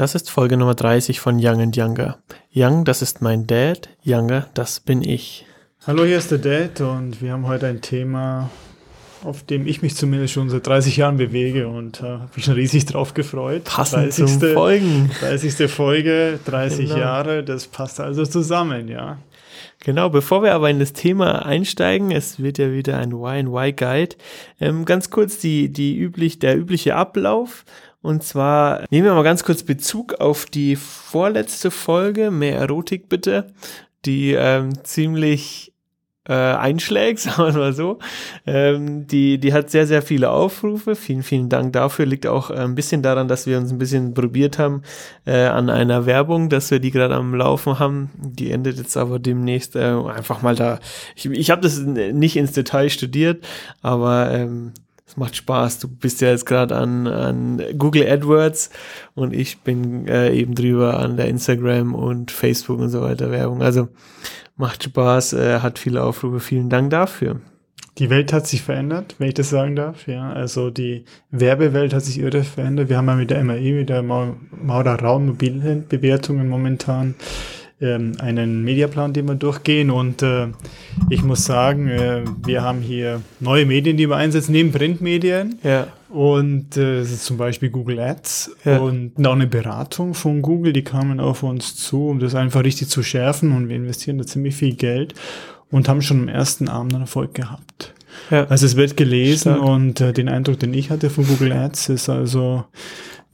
Das ist Folge Nummer 30 von Young and Younger. Young, das ist mein Dad. Younger, das bin ich. Hallo, hier ist der Dad und wir haben heute ein Thema, auf dem ich mich zumindest schon seit 30 Jahren bewege und äh, habe mich schon riesig drauf gefreut. Passend 30. zum Folgen. 30. Folge, 30 genau. Jahre, das passt also zusammen, ja. Genau, bevor wir aber in das Thema einsteigen, es wird ja wieder ein Y Guide. Ähm, ganz kurz die, die üblich, der übliche Ablauf. Und zwar nehmen wir mal ganz kurz Bezug auf die vorletzte Folge, mehr Erotik bitte, die ähm, ziemlich äh, einschlägt, sagen wir mal so. Ähm, die, die hat sehr, sehr viele Aufrufe. Vielen, vielen Dank dafür. Liegt auch äh, ein bisschen daran, dass wir uns ein bisschen probiert haben äh, an einer Werbung, dass wir die gerade am Laufen haben. Die endet jetzt aber demnächst äh, einfach mal da. Ich, ich habe das nicht ins Detail studiert, aber ähm, es macht Spaß. Du bist ja jetzt gerade an, an Google AdWords und ich bin äh, eben drüber an der Instagram und Facebook und so weiter Werbung. Also macht Spaß, äh, hat viele Aufrufe. Vielen Dank dafür. Die Welt hat sich verändert, wenn ich das sagen darf. Ja, also die Werbewelt hat sich irre verändert. Wir haben ja mit der MAE, mit der Maurer Raum Mobilbewertungen momentan ähm, einen Mediaplan, den wir durchgehen. Und äh, ich muss sagen, äh, wir haben hier neue Medien, die wir einsetzen, neben Printmedien. Ja. Und äh, zum Beispiel Google Ads ja. und auch eine Beratung von Google, die kamen auf uns zu, um das einfach richtig zu schärfen. Und wir investieren da ziemlich viel Geld und haben schon im ersten Abend einen Erfolg gehabt. Ja. Also es wird gelesen Stark. und äh, den Eindruck, den ich hatte von Google Ads, ist also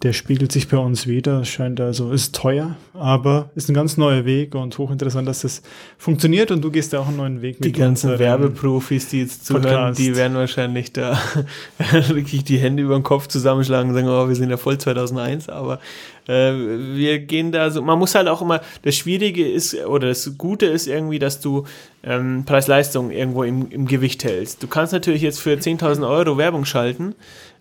der spiegelt sich bei uns wieder. Scheint also, ist teuer, aber ist ein ganz neuer Weg und hochinteressant, dass das funktioniert und du gehst da auch einen neuen Weg mit. Die ganzen Werbeprofis, die jetzt zuhören, Podcast. die werden wahrscheinlich da wirklich die Hände über den Kopf zusammenschlagen und sagen, oh, wir sind ja voll 2001, aber äh, wir gehen da so, man muss halt auch immer, das Schwierige ist, oder das Gute ist irgendwie, dass du ähm, Preis-Leistung irgendwo im, im Gewicht hältst. Du kannst natürlich jetzt für 10.000 Euro Werbung schalten,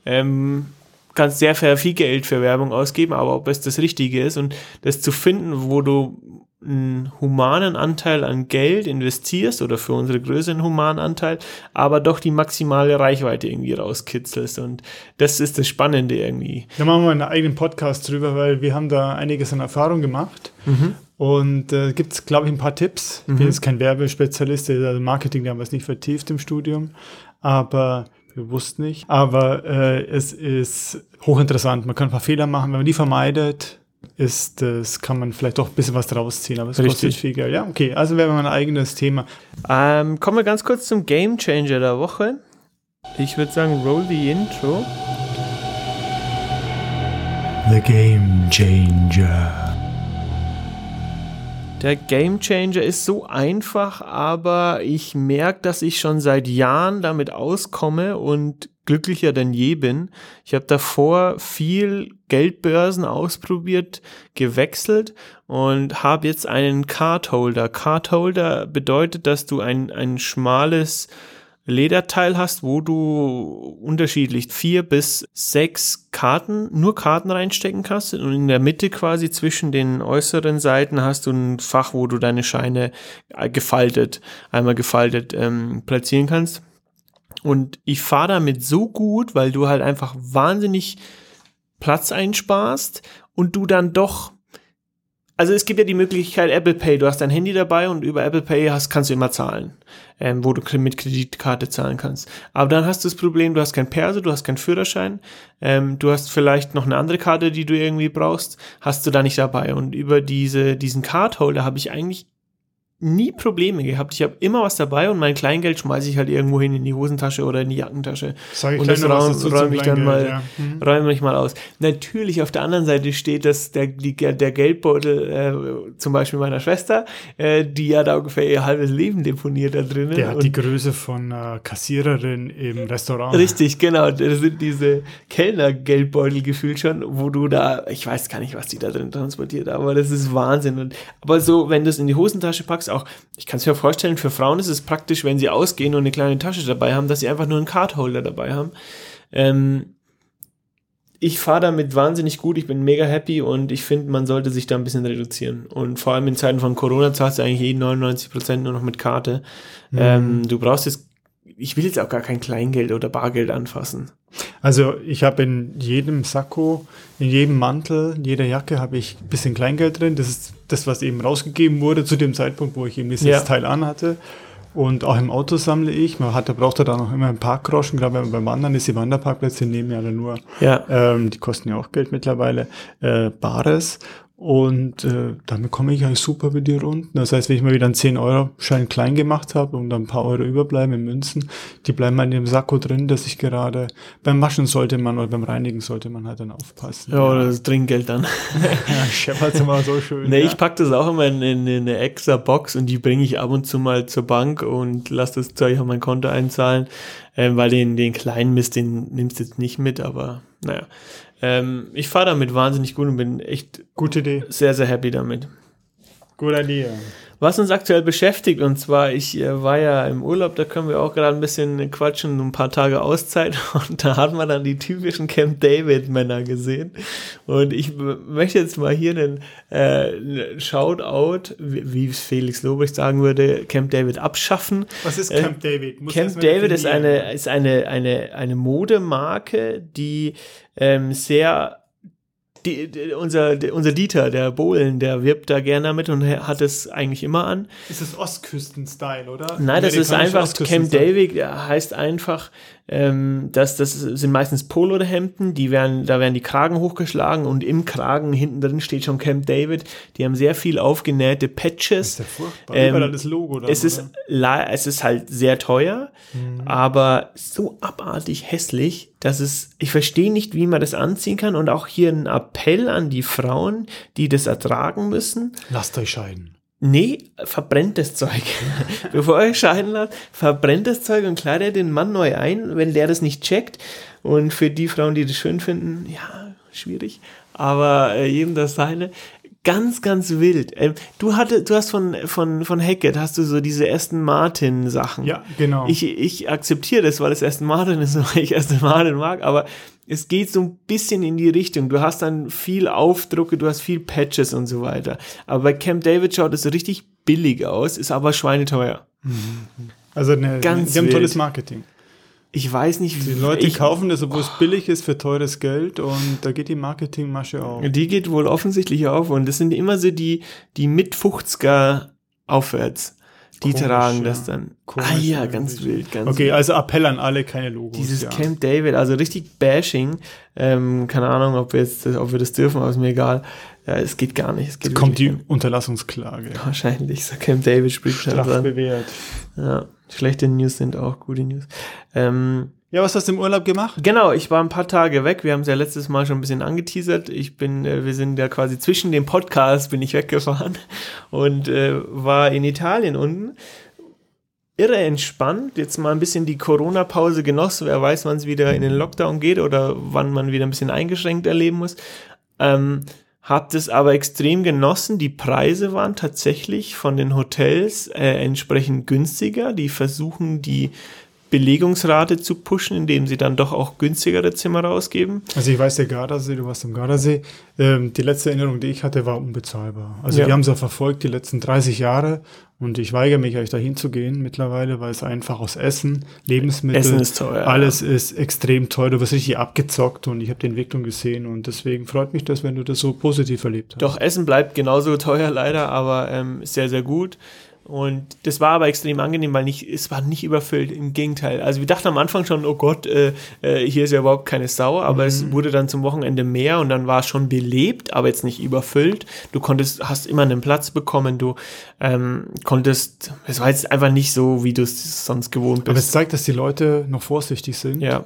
ähm, kannst sehr viel Geld für Werbung ausgeben, aber ob es das Richtige ist und das zu finden, wo du einen humanen Anteil an Geld investierst oder für unsere Größe einen humanen Anteil, aber doch die maximale Reichweite irgendwie rauskitzelst und das ist das Spannende irgendwie. Da machen wir einen eigenen Podcast drüber, weil wir haben da einiges an Erfahrung gemacht mhm. und äh, gibt es, glaube ich, ein paar Tipps. Mhm. Ich bin mhm. jetzt kein Werbespezialist, also Marketing, da haben wir es nicht vertieft im Studium, aber bewusst nicht. Aber äh, es ist hochinteressant. Man kann ein paar Fehler machen. Wenn man die vermeidet, ist das, kann man vielleicht doch ein bisschen was draus ziehen, aber es Richtig. kostet viel Geld. Ja, okay, also wäre mein eigenes Thema. Ähm, kommen wir ganz kurz zum Game Changer der Woche. Ich würde sagen, roll the intro. The Game Changer. Der Game Changer ist so einfach, aber ich merke, dass ich schon seit Jahren damit auskomme und glücklicher denn je bin. Ich habe davor viel Geldbörsen ausprobiert, gewechselt und habe jetzt einen Card Holder. Card Holder bedeutet, dass du ein, ein schmales Lederteil hast, wo du unterschiedlich vier bis sechs Karten, nur Karten reinstecken kannst und in der Mitte quasi zwischen den äußeren Seiten hast du ein Fach, wo du deine Scheine äh, gefaltet, einmal gefaltet ähm, platzieren kannst. Und ich fahre damit so gut, weil du halt einfach wahnsinnig Platz einsparst und du dann doch also es gibt ja die Möglichkeit Apple Pay. Du hast dein Handy dabei und über Apple Pay hast, kannst du immer zahlen, ähm, wo du mit Kreditkarte zahlen kannst. Aber dann hast du das Problem, du hast kein Perso, du hast keinen Führerschein, ähm, du hast vielleicht noch eine andere Karte, die du irgendwie brauchst, hast du da nicht dabei. Und über diese, diesen Cardholder habe ich eigentlich nie Probleme gehabt. Ich habe immer was dabei und mein Kleingeld schmeiße ich halt irgendwo hin in die Hosentasche oder in die Jackentasche. Sag ich und das räume räum ich dann mal, ja. mhm. räume ich mal aus. Natürlich auf der anderen Seite steht, dass der, die, der Geldbeutel äh, zum Beispiel meiner Schwester, äh, die ja da ungefähr ihr halbes Leben deponiert da drinnen. Der hat die Größe von äh, Kassiererin im Restaurant. Richtig, genau. Das sind diese Kellner-Geldbeutel gefühlt schon, wo du da, ich weiß gar nicht, was die da drin transportiert, aber das ist Wahnsinn. Und, aber so, wenn du es in die Hosentasche packst, sagst, auch, ich kann es mir vorstellen, für Frauen ist es praktisch, wenn sie ausgehen und eine kleine Tasche dabei haben, dass sie einfach nur einen Cardholder dabei haben. Ähm, ich fahre damit wahnsinnig gut, ich bin mega happy und ich finde, man sollte sich da ein bisschen reduzieren. Und vor allem in Zeiten von Corona zahlst du eigentlich jeden 99% nur noch mit Karte. Mhm. Ähm, du brauchst jetzt, ich will jetzt auch gar kein Kleingeld oder Bargeld anfassen. Also ich habe in jedem Sakko, in jedem Mantel, in jeder Jacke habe ich ein bisschen Kleingeld drin. Das ist das, was eben rausgegeben wurde zu dem Zeitpunkt, wo ich eben dieses Ja. Teil anhatte. Und auch im Auto sammle ich. Man hat, da braucht er da noch immer ein Parkgroschen. Gerade wenn man beim Wandern ist, die Wanderparkplätze nehmen ja dann nur, Ja. ähm, die kosten ja auch Geld mittlerweile, äh, Bares. Und äh, damit komme ich eigentlich super mit dir runden. Das heißt, wenn ich mal wieder einen 10-Euro-Schein klein gemacht habe und dann ein paar Euro überbleiben in Münzen, die bleiben mal in dem Sakko drin, dass ich gerade beim Waschen sollte man oder beim Reinigen sollte man halt dann aufpassen. Ja, oder das Trinkgeld dann. ja scheppert's immer so schön. Nee, ja. ich pack das auch immer in, in, in eine extra Box und die bringe ich ab und zu mal zur Bank und lass das Zeug auf mein Konto einzahlen, ähm, weil den, den kleinen Mist, den nimmst du jetzt nicht mit, aber naja. Ähm, ich fahre damit wahnsinnig gut und bin echt Gute Idee. sehr, sehr happy damit. Gute Idee. Was uns aktuell beschäftigt, und zwar, ich äh, war ja im Urlaub, da können wir auch gerade ein bisschen quatschen, ein paar Tage Auszeit, und da hat man dann die typischen Camp David-Männer gesehen. Und ich möchte jetzt mal hier einen äh, Shoutout, wie wie es Felix Lobrecht sagen würde, Camp David abschaffen. Was ist Äh, Camp David? Muss Camp David ist eine, ist eine, eine, eine Modemarke, die ähm, sehr die, die, unser, die, unser Dieter, der Bohlen, der wirbt da gerne damit und hat es eigentlich immer an. Ist das Ostküsten-Style, oder? Nein, das ist einfach, Camp. David heißt einfach, ähm, dass das sind meistens Polohemden, die werden, da werden die Kragen hochgeschlagen und im Kragen hinten drin steht schon Camp David. Die haben sehr viel aufgenähte Das Patches. ist ja furchtbar. Ähm, das Logo dann, Es ist, la- es ist halt sehr teuer, Mhm. aber so abartig hässlich, dass es, ich verstehe nicht, wie man das anziehen kann und auch hier ein Appell an die Frauen, die das ertragen müssen. Lasst euch scheiden. Nee, verbrennt das Zeug. Bevor ihr euch scheiden lasst, verbrennt das Zeug und kleidet den Mann neu ein, wenn der das nicht checkt. Und für die Frauen, die das schön finden, ja, schwierig. Aber äh, jedem das seine. Ganz, ganz wild. Ähm, du hatte, du hast von, von, von Hackett, hast du so diese Aston Martin Sachen. Ja, genau. Ich, ich akzeptiere das, weil es Aston Martin ist, weil ich Aston Martin mag, aber es geht so ein bisschen in die Richtung. Du hast dann viel Aufdrucke, du hast viel Patches und so weiter. Aber bei Camp David schaut es richtig billig aus, ist aber schweineteuer. also eine, Ganz die haben tolles Marketing. Ich weiß nicht, Die Leute ich, kaufen das, obwohl es billig ist, für teures Geld und da geht die Marketingmasche auf. die geht wohl offensichtlich auf und das sind immer so die, die mit 50er aufwärts. Die Komisch, tragen ja. das dann. Komisch, ah ja, ganz wirklich. wild, ganz Okay, also Appell an alle, keine Logos. Dieses ja. Camp David, also richtig Bashing. Ähm, keine Ahnung, ob wir jetzt, ob wir das dürfen, aber ist mir egal. Ja, es geht gar nicht. Es geht Kommt die nicht. Unterlassungsklage. wahrscheinlich. So Camp David spricht schon Straf dran. bewährt. Ja, schlechte News sind auch gute News. Ähm, Ja, was hast du im Urlaub gemacht? genau, ich war ein paar Tage weg. Wir haben es ja letztes Mal schon ein bisschen angeteasert. Ich bin, äh, wir sind ja quasi zwischen dem Podcast bin ich weggefahren und äh, war in Italien unten. Irre entspannt, jetzt mal ein bisschen die Corona-Pause genossen. Wer weiß, wann es wieder in den Lockdown geht oder wann man wieder ein bisschen eingeschränkt erleben muss. Ähm, hab das aber extrem genossen. Die Preise waren tatsächlich von den Hotels äh, entsprechend günstiger. Die versuchen die Belegungsrate zu pushen, indem sie dann doch auch günstigere Zimmer rausgeben. Also ich weiß, der Gardasee, du warst im Gardasee. Ähm, die letzte Erinnerung, die ich hatte, war unbezahlbar. Also Ja. die haben es ja verfolgt die letzten 30 Jahre und ich weigere mich eigentlich dahin zu gehen mittlerweile, weil es einfach aus Essen, Lebensmittel, Essen ist teuer, alles ist extrem teuer. Du wirst richtig abgezockt und ich habe die Entwicklung gesehen und deswegen freut mich das, wenn du das so positiv erlebt hast. Doch, Essen bleibt genauso teuer leider, aber ähm, sehr, sehr gut. Und das war aber extrem angenehm, weil nicht, es war nicht überfüllt, im Gegenteil. Also wir dachten am Anfang schon, oh Gott, äh, äh, hier ist ja überhaupt keine Sau, aber es wurde dann zum Wochenende mehr und dann war es schon belebt, aber jetzt nicht überfüllt. Du konntest, hast immer einen Platz bekommen, du ähm, konntest, es war jetzt einfach nicht so, wie du es sonst gewohnt Aber es bist. zeigt, dass die Leute noch vorsichtig sind Ja.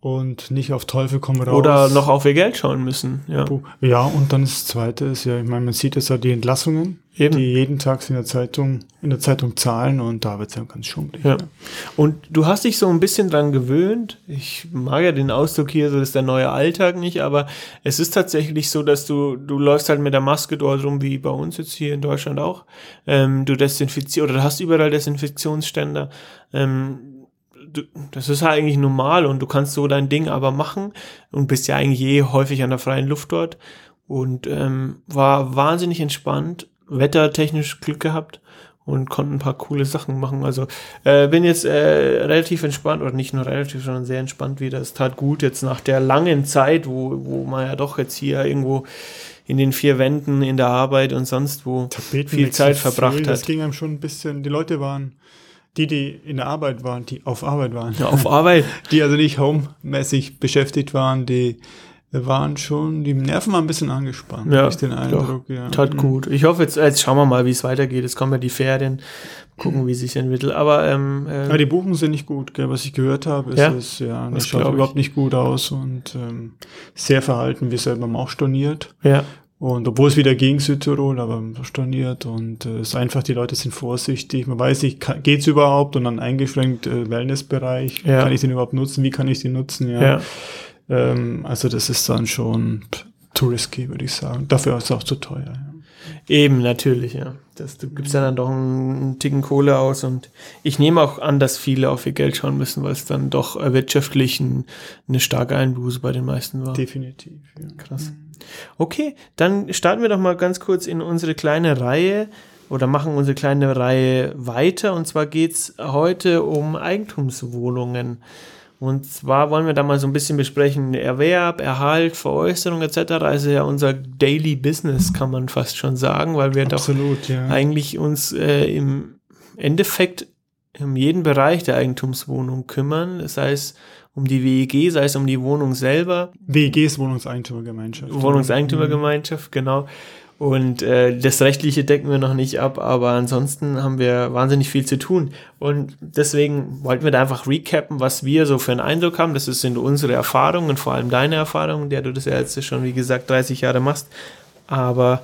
und nicht auf Teufel komm raus. Oder noch auf ihr Geld schauen müssen. Ja. Ja, und dann das Zweite ist ja, ich meine, man sieht jetzt ja die Entlassungen, Eben. die jeden Tag in der Zeitung, in der Zeitung zahlen und da wird es ja ganz schummrig. Ja. ne? Und du hast dich so ein bisschen dran gewöhnt. Ich mag ja den Ausdruck hier, so ist der neue Alltag nicht, aber es ist tatsächlich so, dass du, du läufst halt mit der Maske dort rum, wie bei uns jetzt hier in Deutschland auch. Ähm, du desinfizierst oder du hast überall Desinfektionsständer. Ähm, du, das ist halt eigentlich normal und du kannst so dein Ding aber machen und bist ja eigentlich eh häufig an der freien Luft dort und ähm, war wahnsinnig entspannt, wettertechnisch Glück gehabt und konnten ein paar coole Sachen machen. Also äh, bin jetzt äh, relativ entspannt, oder nicht nur relativ, sondern sehr entspannt wieder. Es tat gut jetzt nach der langen Zeit, wo, wo man ja doch jetzt hier irgendwo in den vier Wänden in der Arbeit und sonst wo viel Zeit verbracht viel, hat. Das ging einem schon ein bisschen, die Leute waren, die, die in der Arbeit waren, die auf Arbeit waren. Ja, auf Arbeit. die also nicht homemäßig beschäftigt waren, die waren schon, die Nerven waren ein bisschen angespannt. Ja, ich den Eindruck, doch, ja. Tat mhm. gut. Ich hoffe jetzt, jetzt schauen wir mal, wie es weitergeht. Es kommen ja die Ferien, gucken, wie es sich entwickelt. Aber, ähm, äh, ja, die Buchungen sind nicht gut, gell? was ich gehört habe. Ist ja, es, ja das, schaut überhaupt nicht gut aus und ähm, sehr verhalten. Wir selber haben auch storniert. Ja. Und obwohl es wieder gegen Südtirol, aber storniert und äh, es ist einfach, die Leute sind vorsichtig. Man weiß nicht, geht's überhaupt und dann eingeschränkt äh, Wellnessbereich. Ja. Kann ich den überhaupt nutzen? Wie kann ich den nutzen? Ja. ja. Ähm, also das ist dann schon too risky, würde ich sagen. Dafür ist es auch zu teuer. Ja. Eben, natürlich, ja. Das, du gibst ja dann doch einen, Ticken Kohle aus und ich nehme auch an, dass viele auf ihr Geld schauen müssen, weil es dann doch wirtschaftlich ein, eine starke Einbuße bei den meisten war. Definitiv, ja. Krass. Okay, dann starten wir doch mal ganz kurz in unsere kleine Reihe oder machen unsere kleine Reihe weiter. Und zwar geht's heute um Eigentumswohnungen. Und zwar wollen wir da mal so ein bisschen besprechen, Erwerb, Erhalt, Veräußerung etc. Also ja unser Daily Business, kann man fast schon sagen, weil wir Absolut, doch ja. eigentlich uns äh, im Endeffekt um jeden Bereich der Eigentumswohnung kümmern, sei es um die WEG, sei es um die Wohnung selber. WEG ist Wohnungseigentümergemeinschaft. Wohnungseigentümergemeinschaft, genau. Und äh, das Rechtliche decken wir noch nicht ab, aber ansonsten haben wir wahnsinnig viel zu tun. Und deswegen wollten wir da einfach recappen, was wir so für einen Eindruck haben. Das sind unsere Erfahrungen, vor allem deine Erfahrungen, der du das ja jetzt schon, wie gesagt, 30 Jahre machst. Aber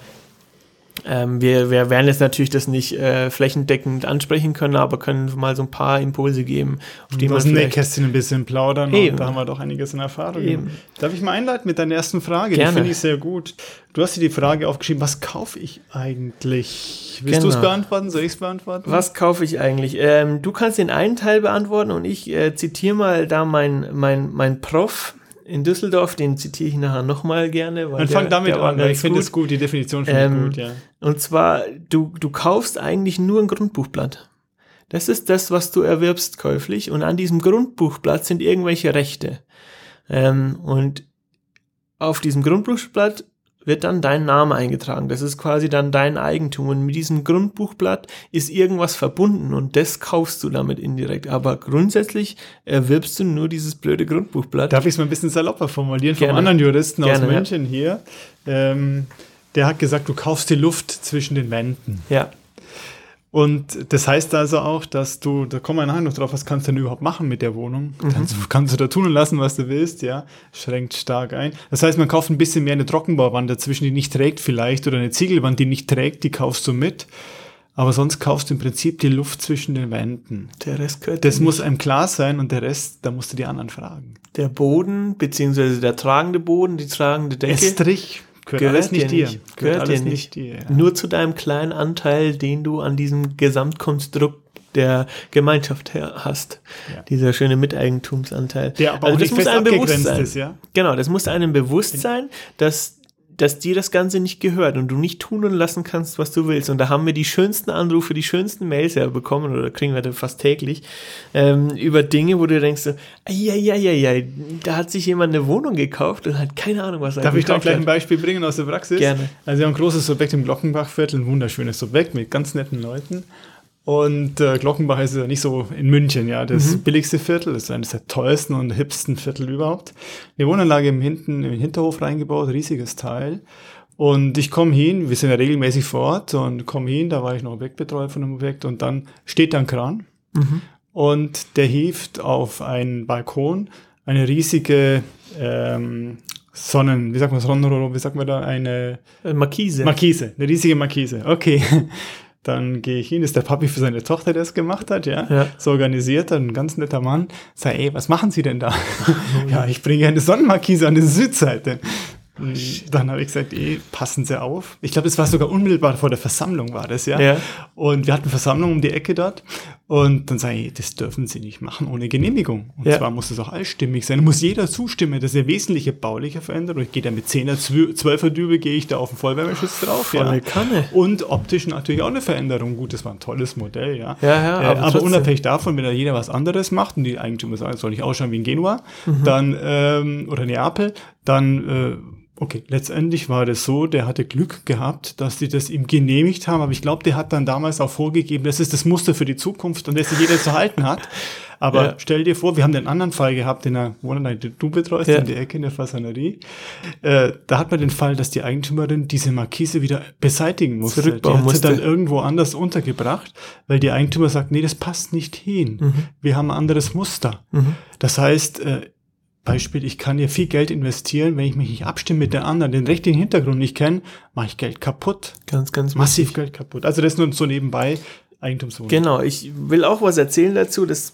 ähm, wir, wir werden jetzt natürlich das nicht äh, flächendeckend ansprechen können, aber können mal so ein paar Impulse geben, auf die man Nähkästchen ein bisschen plaudern. Eben. da haben wir doch einiges in Erfahrung. Eben. Darf ich mal einleiten mit deiner ersten Frage? Gerne. Die finde ich sehr gut. Du hast dir die Frage aufgeschrieben, was kaufe ich eigentlich? Willst genau. du es beantworten? Soll ich es beantworten? Was kaufe ich eigentlich? Ähm, du kannst den einen Teil beantworten und ich äh, zitiere mal da mein, mein, mein Prof, in Düsseldorf, den zitiere ich nachher nochmal gerne. Weil Dann fang damit an, ich finde es gut, die Definition finde ähm, gut, ja. Und zwar, du, du kaufst eigentlich nur ein Grundbuchblatt. Das ist das, was du erwirbst käuflich und an diesem Grundbuchblatt sind irgendwelche Rechte. Ähm, und auf diesem Grundbuchblatt wird dann dein Name eingetragen. Das ist quasi dann dein Eigentum. Und mit diesem Grundbuchblatt ist irgendwas verbunden und das kaufst du damit indirekt. Aber grundsätzlich erwirbst du nur dieses blöde Grundbuchblatt. Darf ich es mal ein bisschen salopper formulieren Gerne. vom anderen Juristen Gerne, aus München ja. hier? Ähm, der hat gesagt, du kaufst die Luft zwischen den Wänden. Ja. Und das heißt also auch, dass du, da kommen wir nachher noch drauf, was kannst du denn überhaupt machen mit der Wohnung? Mhm. Kannst, kannst, du da tun und lassen, was du willst, ja? Schränkt stark ein. Das heißt, man kauft ein bisschen mehr eine Trockenbauwand dazwischen, die nicht trägt vielleicht, oder eine Ziegelwand, die nicht trägt, die kaufst du mit. Aber sonst kaufst du im Prinzip die Luft zwischen den Wänden. Der Rest gehört Das muss einem klar sein und der Rest, da musst du die anderen fragen. Der Boden, beziehungsweise der tragende Boden, die tragende Decke. Estrich, Gehört, gehört alles nicht dir. Nicht. Gehört, gehört dir nicht. Dir, ja. Nur zu deinem kleinen Anteil, den du an diesem Gesamtkonstrukt der Gemeinschaft hast. Ja. Dieser schöne Miteigentumsanteil. Der aber also das muss einem bewusst sein. Ist, ja? Genau, das muss einem bewusst sein, dass dass dir das Ganze nicht gehört und du nicht tun und lassen kannst, was du willst. Und da haben wir die schönsten Anrufe, die schönsten Mails ja bekommen, oder kriegen wir da fast täglich, ähm, über Dinge, wo du denkst, so, ja, ja, ja, ja, da hat sich jemand eine Wohnung gekauft und hat keine Ahnung, was er Darf ich da gleich ein Beispiel bringen aus der Praxis? Gerne. Also wir haben ein großes Objekt im Glockenbachviertel, ein wunderschönes Objekt mit ganz netten Leuten. Und äh, Glockenbach ist ja nicht so in München, ja, das mhm. billigste Viertel, das ist eines der teuersten und hipsten Viertel überhaupt. Eine Wohnanlage im, Hinten, im Hinterhof reingebaut, riesiges Teil. Und ich komme hin, wir sind ja regelmäßig vor Ort und komme hin, da war ich noch Objektbetreuer von dem Objekt und dann steht da ein Kran mhm. und der hieft auf einen Balkon eine riesige ähm, Sonnen, wie sagt man Sonnenrohr, wie sagt man da, eine äh, Markise. Markise, eine riesige Markise, okay. Dann gehe ich hin, ist der Papi für seine Tochter, der es gemacht hat, ja. ja. So organisiert, ein ganz netter Mann. Sag, ey, was machen Sie denn da? ja, ich bringe eine Sonnenmarkise an die Südseite. Oh, dann habe ich gesagt, ey, passen Sie auf. Ich glaube, das war sogar unmittelbar vor der Versammlung war das, ja. ja. Und wir hatten Versammlung um die Ecke dort. Und dann sage ich, das dürfen Sie nicht machen ohne Genehmigung. Und Ja. zwar muss es auch allstimmig sein. Da muss jeder zustimmen. Das ist eine wesentliche bauliche Veränderung. Ich gehe da mit 10er, 12er Dübel, gehe ich da auf den Vollwärmeschutz drauf. Volle Kanne. Und optisch natürlich auch eine Veränderung. Gut, das war ein tolles Modell, ja. Ja, ja, Äh, aber aber, trotzdem. unabhängig davon, wenn da jeder was anderes macht und die Eigentümer sagen, soll ich ausschauen wie in Genua, Mhm. dann, ähm, oder Neapel, dann, äh, okay, letztendlich war das so, der hatte Glück gehabt, dass die das ihm genehmigt haben, aber ich glaube, der hat dann damals auch vorgegeben, das ist das Muster für die Zukunft und das sich jeder zu halten hat. Aber Ja. stell dir vor, wir haben den anderen Fall gehabt, der Wohnanlage, die du betreust, Ja. in der Ecke in der Fasanerie. Äh, da hat man den Fall, dass die Eigentümerin diese Markise wieder beseitigen musste. Zurückbauen die hat musste. sie dann irgendwo anders untergebracht, weil die Eigentümer sagt, nee, das passt nicht hin. Mhm. Wir haben ein anderes Muster. Das heißt, äh, Beispiel, ich kann hier viel Geld investieren, wenn ich mich nicht abstimme mit der anderen, den rechtlichen Hintergrund nicht kenne, mache ich Geld kaputt. Ganz, ganz Massiv wichtig. Geld kaputt. Also das nur so nebenbei Eigentumswohnung. Genau, ich will auch was erzählen dazu, das,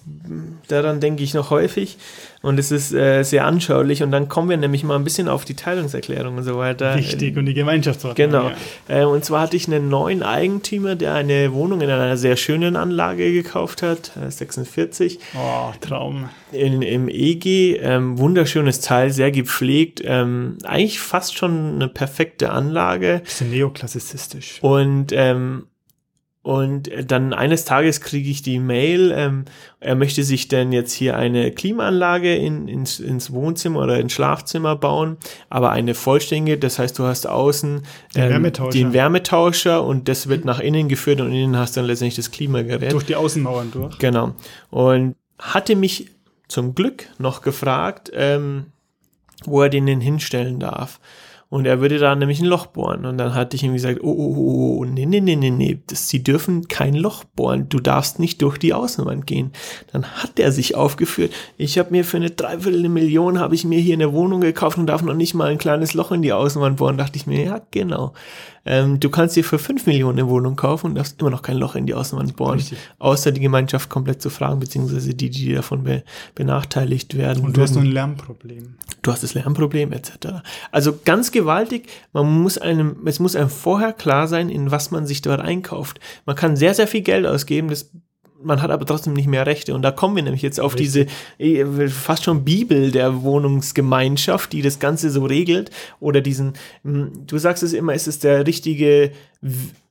daran denke ich noch häufig und es ist äh, sehr anschaulich und dann kommen wir nämlich mal ein bisschen auf die Teilungserklärung und so weiter. Wichtig und die Gemeinschaftsordnung. Genau. Ja. Äh, und zwar hatte ich einen neuen Eigentümer, der eine Wohnung in einer sehr schönen Anlage gekauft hat, äh, 46, Oh, Traum. in, im EG. Ähm, wunderschönes Teil, sehr gepflegt. Ähm, eigentlich fast schon eine perfekte Anlage. Bisschen neoklassizistisch. Und, ähm, und dann eines Tages kriege ich die Mail, ähm, er möchte sich denn jetzt hier eine Klimaanlage in, ins, ins Wohnzimmer oder ins Schlafzimmer bauen, aber eine vollständige, das heißt, du hast außen Den Wärmetauscher. den Wärmetauscher und das wird nach innen geführt und innen hast du dann letztendlich das Klimagerät. Durch die Außenmauern durch. Genau. Und hatte mich zum Glück noch gefragt, ähm, wo er den denn hinstellen darf. Und er würde da nämlich ein Loch bohren. Und dann hatte ich ihm gesagt, oh, oh, oh, oh, nee, nee, nee, nee, nee, das, sie dürfen kein Loch bohren. Du darfst nicht durch die Außenwand gehen. Dann hat er sich aufgeführt. Ich habe mir für eine Dreiviertel Million habe ich mir hier eine Wohnung gekauft und darf noch nicht mal ein kleines Loch in die Außenwand bohren. Dachte ich mir, ja, genau. Ähm, du kannst dir für fünf Millionen eine Wohnung kaufen und darfst immer noch kein Loch in die Außenwand bohren. Richtig. Außer die Gemeinschaft komplett zu fragen, beziehungsweise die, die davon be benachteiligt werden. Und du hast noch würden ein Lärmproblem. du hast das Lärmproblem etc. Also ganz gewaltig, man muss einem, es muss einem vorher klar sein, in was man sich dort einkauft. Man kann sehr, sehr viel Geld ausgeben, das man hat aber trotzdem nicht mehr Rechte. Und da kommen wir nämlich jetzt auf diese eh, fast schon Bibel der Wohnungsgemeinschaft, die das Ganze so regelt. Oder diesen, hm, du sagst es immer, ist es der richtige,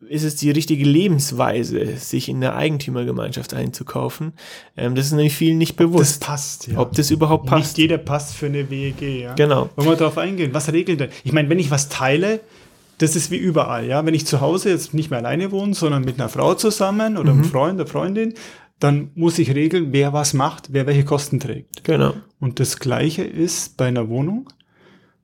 ist es die richtige Lebensweise, sich in der Eigentümergemeinschaft einzukaufen. Ähm, das ist nämlich vielen nicht Das bewusst, passt, ja. ob das überhaupt passt. Nicht jeder passt für eine WEG, ja. Genau. Wollen wir darauf eingehen? Was regelt denn? Ich meine, wenn ich was teile, das ist wie überall, ja. Wenn ich zu Hause jetzt nicht mehr alleine wohne, sondern mit einer Frau zusammen oder einem Freund, einer Freundin, dann muss ich regeln, wer was macht, wer welche Kosten trägt. Genau. Und das Gleiche ist bei einer Wohnung.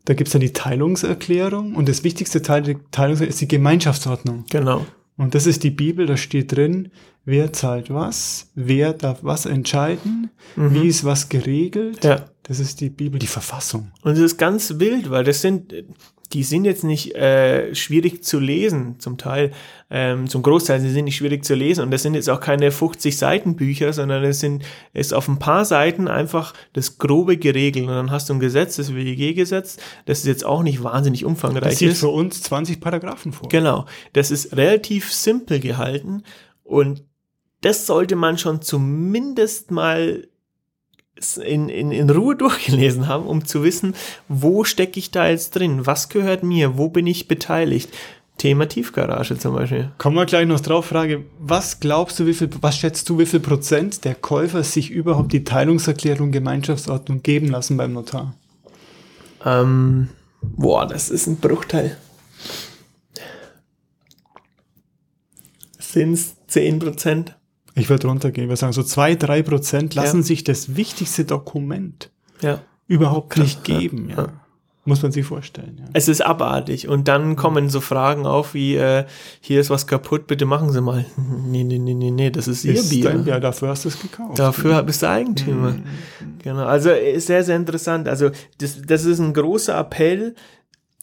Da gibt's dann die Teilungserklärung und das wichtigste Teil der Teilungserklärung ist die Gemeinschaftsordnung. Genau. Und das ist die Bibel, da steht drin, wer zahlt was, wer darf was entscheiden, wie ist was geregelt. Ja. Das ist die Bibel, die Verfassung. Und es ist ganz wild, weil das sind, die sind jetzt nicht äh, schwierig zu lesen, zum Teil, ähm, zum Großteil sie sind nicht schwierig zu lesen und das sind jetzt auch keine 50 Seiten Bücher, sondern es sind, ist auf ein paar Seiten einfach das Grobe geregelt und dann hast du ein Gesetz, das WEG-Gesetz, das ist jetzt auch nicht wahnsinnig Das umfangreich sieht ist. für uns 20 Paragraphen vor. Genau, das ist relativ simpel gehalten und das sollte man schon zumindest mal in, in, in Ruhe durchgelesen haben, um zu wissen, wo stecke ich da jetzt drin, was gehört mir, wo bin ich beteiligt. Thema Tiefgarage zum Beispiel. Kommen wir gleich noch drauf, Frage, was glaubst du, wie viel, was schätzt du, wie viel Prozent der Käufer sich überhaupt die Teilungserklärung Gemeinschaftsordnung geben lassen beim Notar? Ähm, boah, das ist ein Bruchteil. Sind es 10 Prozent? Ich würde runtergehen, wir sagen so zwei, drei Prozent lassen Ja. sich das wichtigste Dokument Ja. überhaupt Krass, nicht geben. Ja. Ja. Muss man sich vorstellen. Ja. Es ist abartig. Und dann kommen so Fragen auf wie, äh, hier ist was kaputt, bitte machen Sie mal. Nee, nee, nee, nee, nee, das ist Ihr Ist Bier. dein, ja, dafür hast du es gekauft. Dafür bist du Eigentümer. Genau. Also ist sehr, sehr interessant. Also das, das ist ein großer Appell.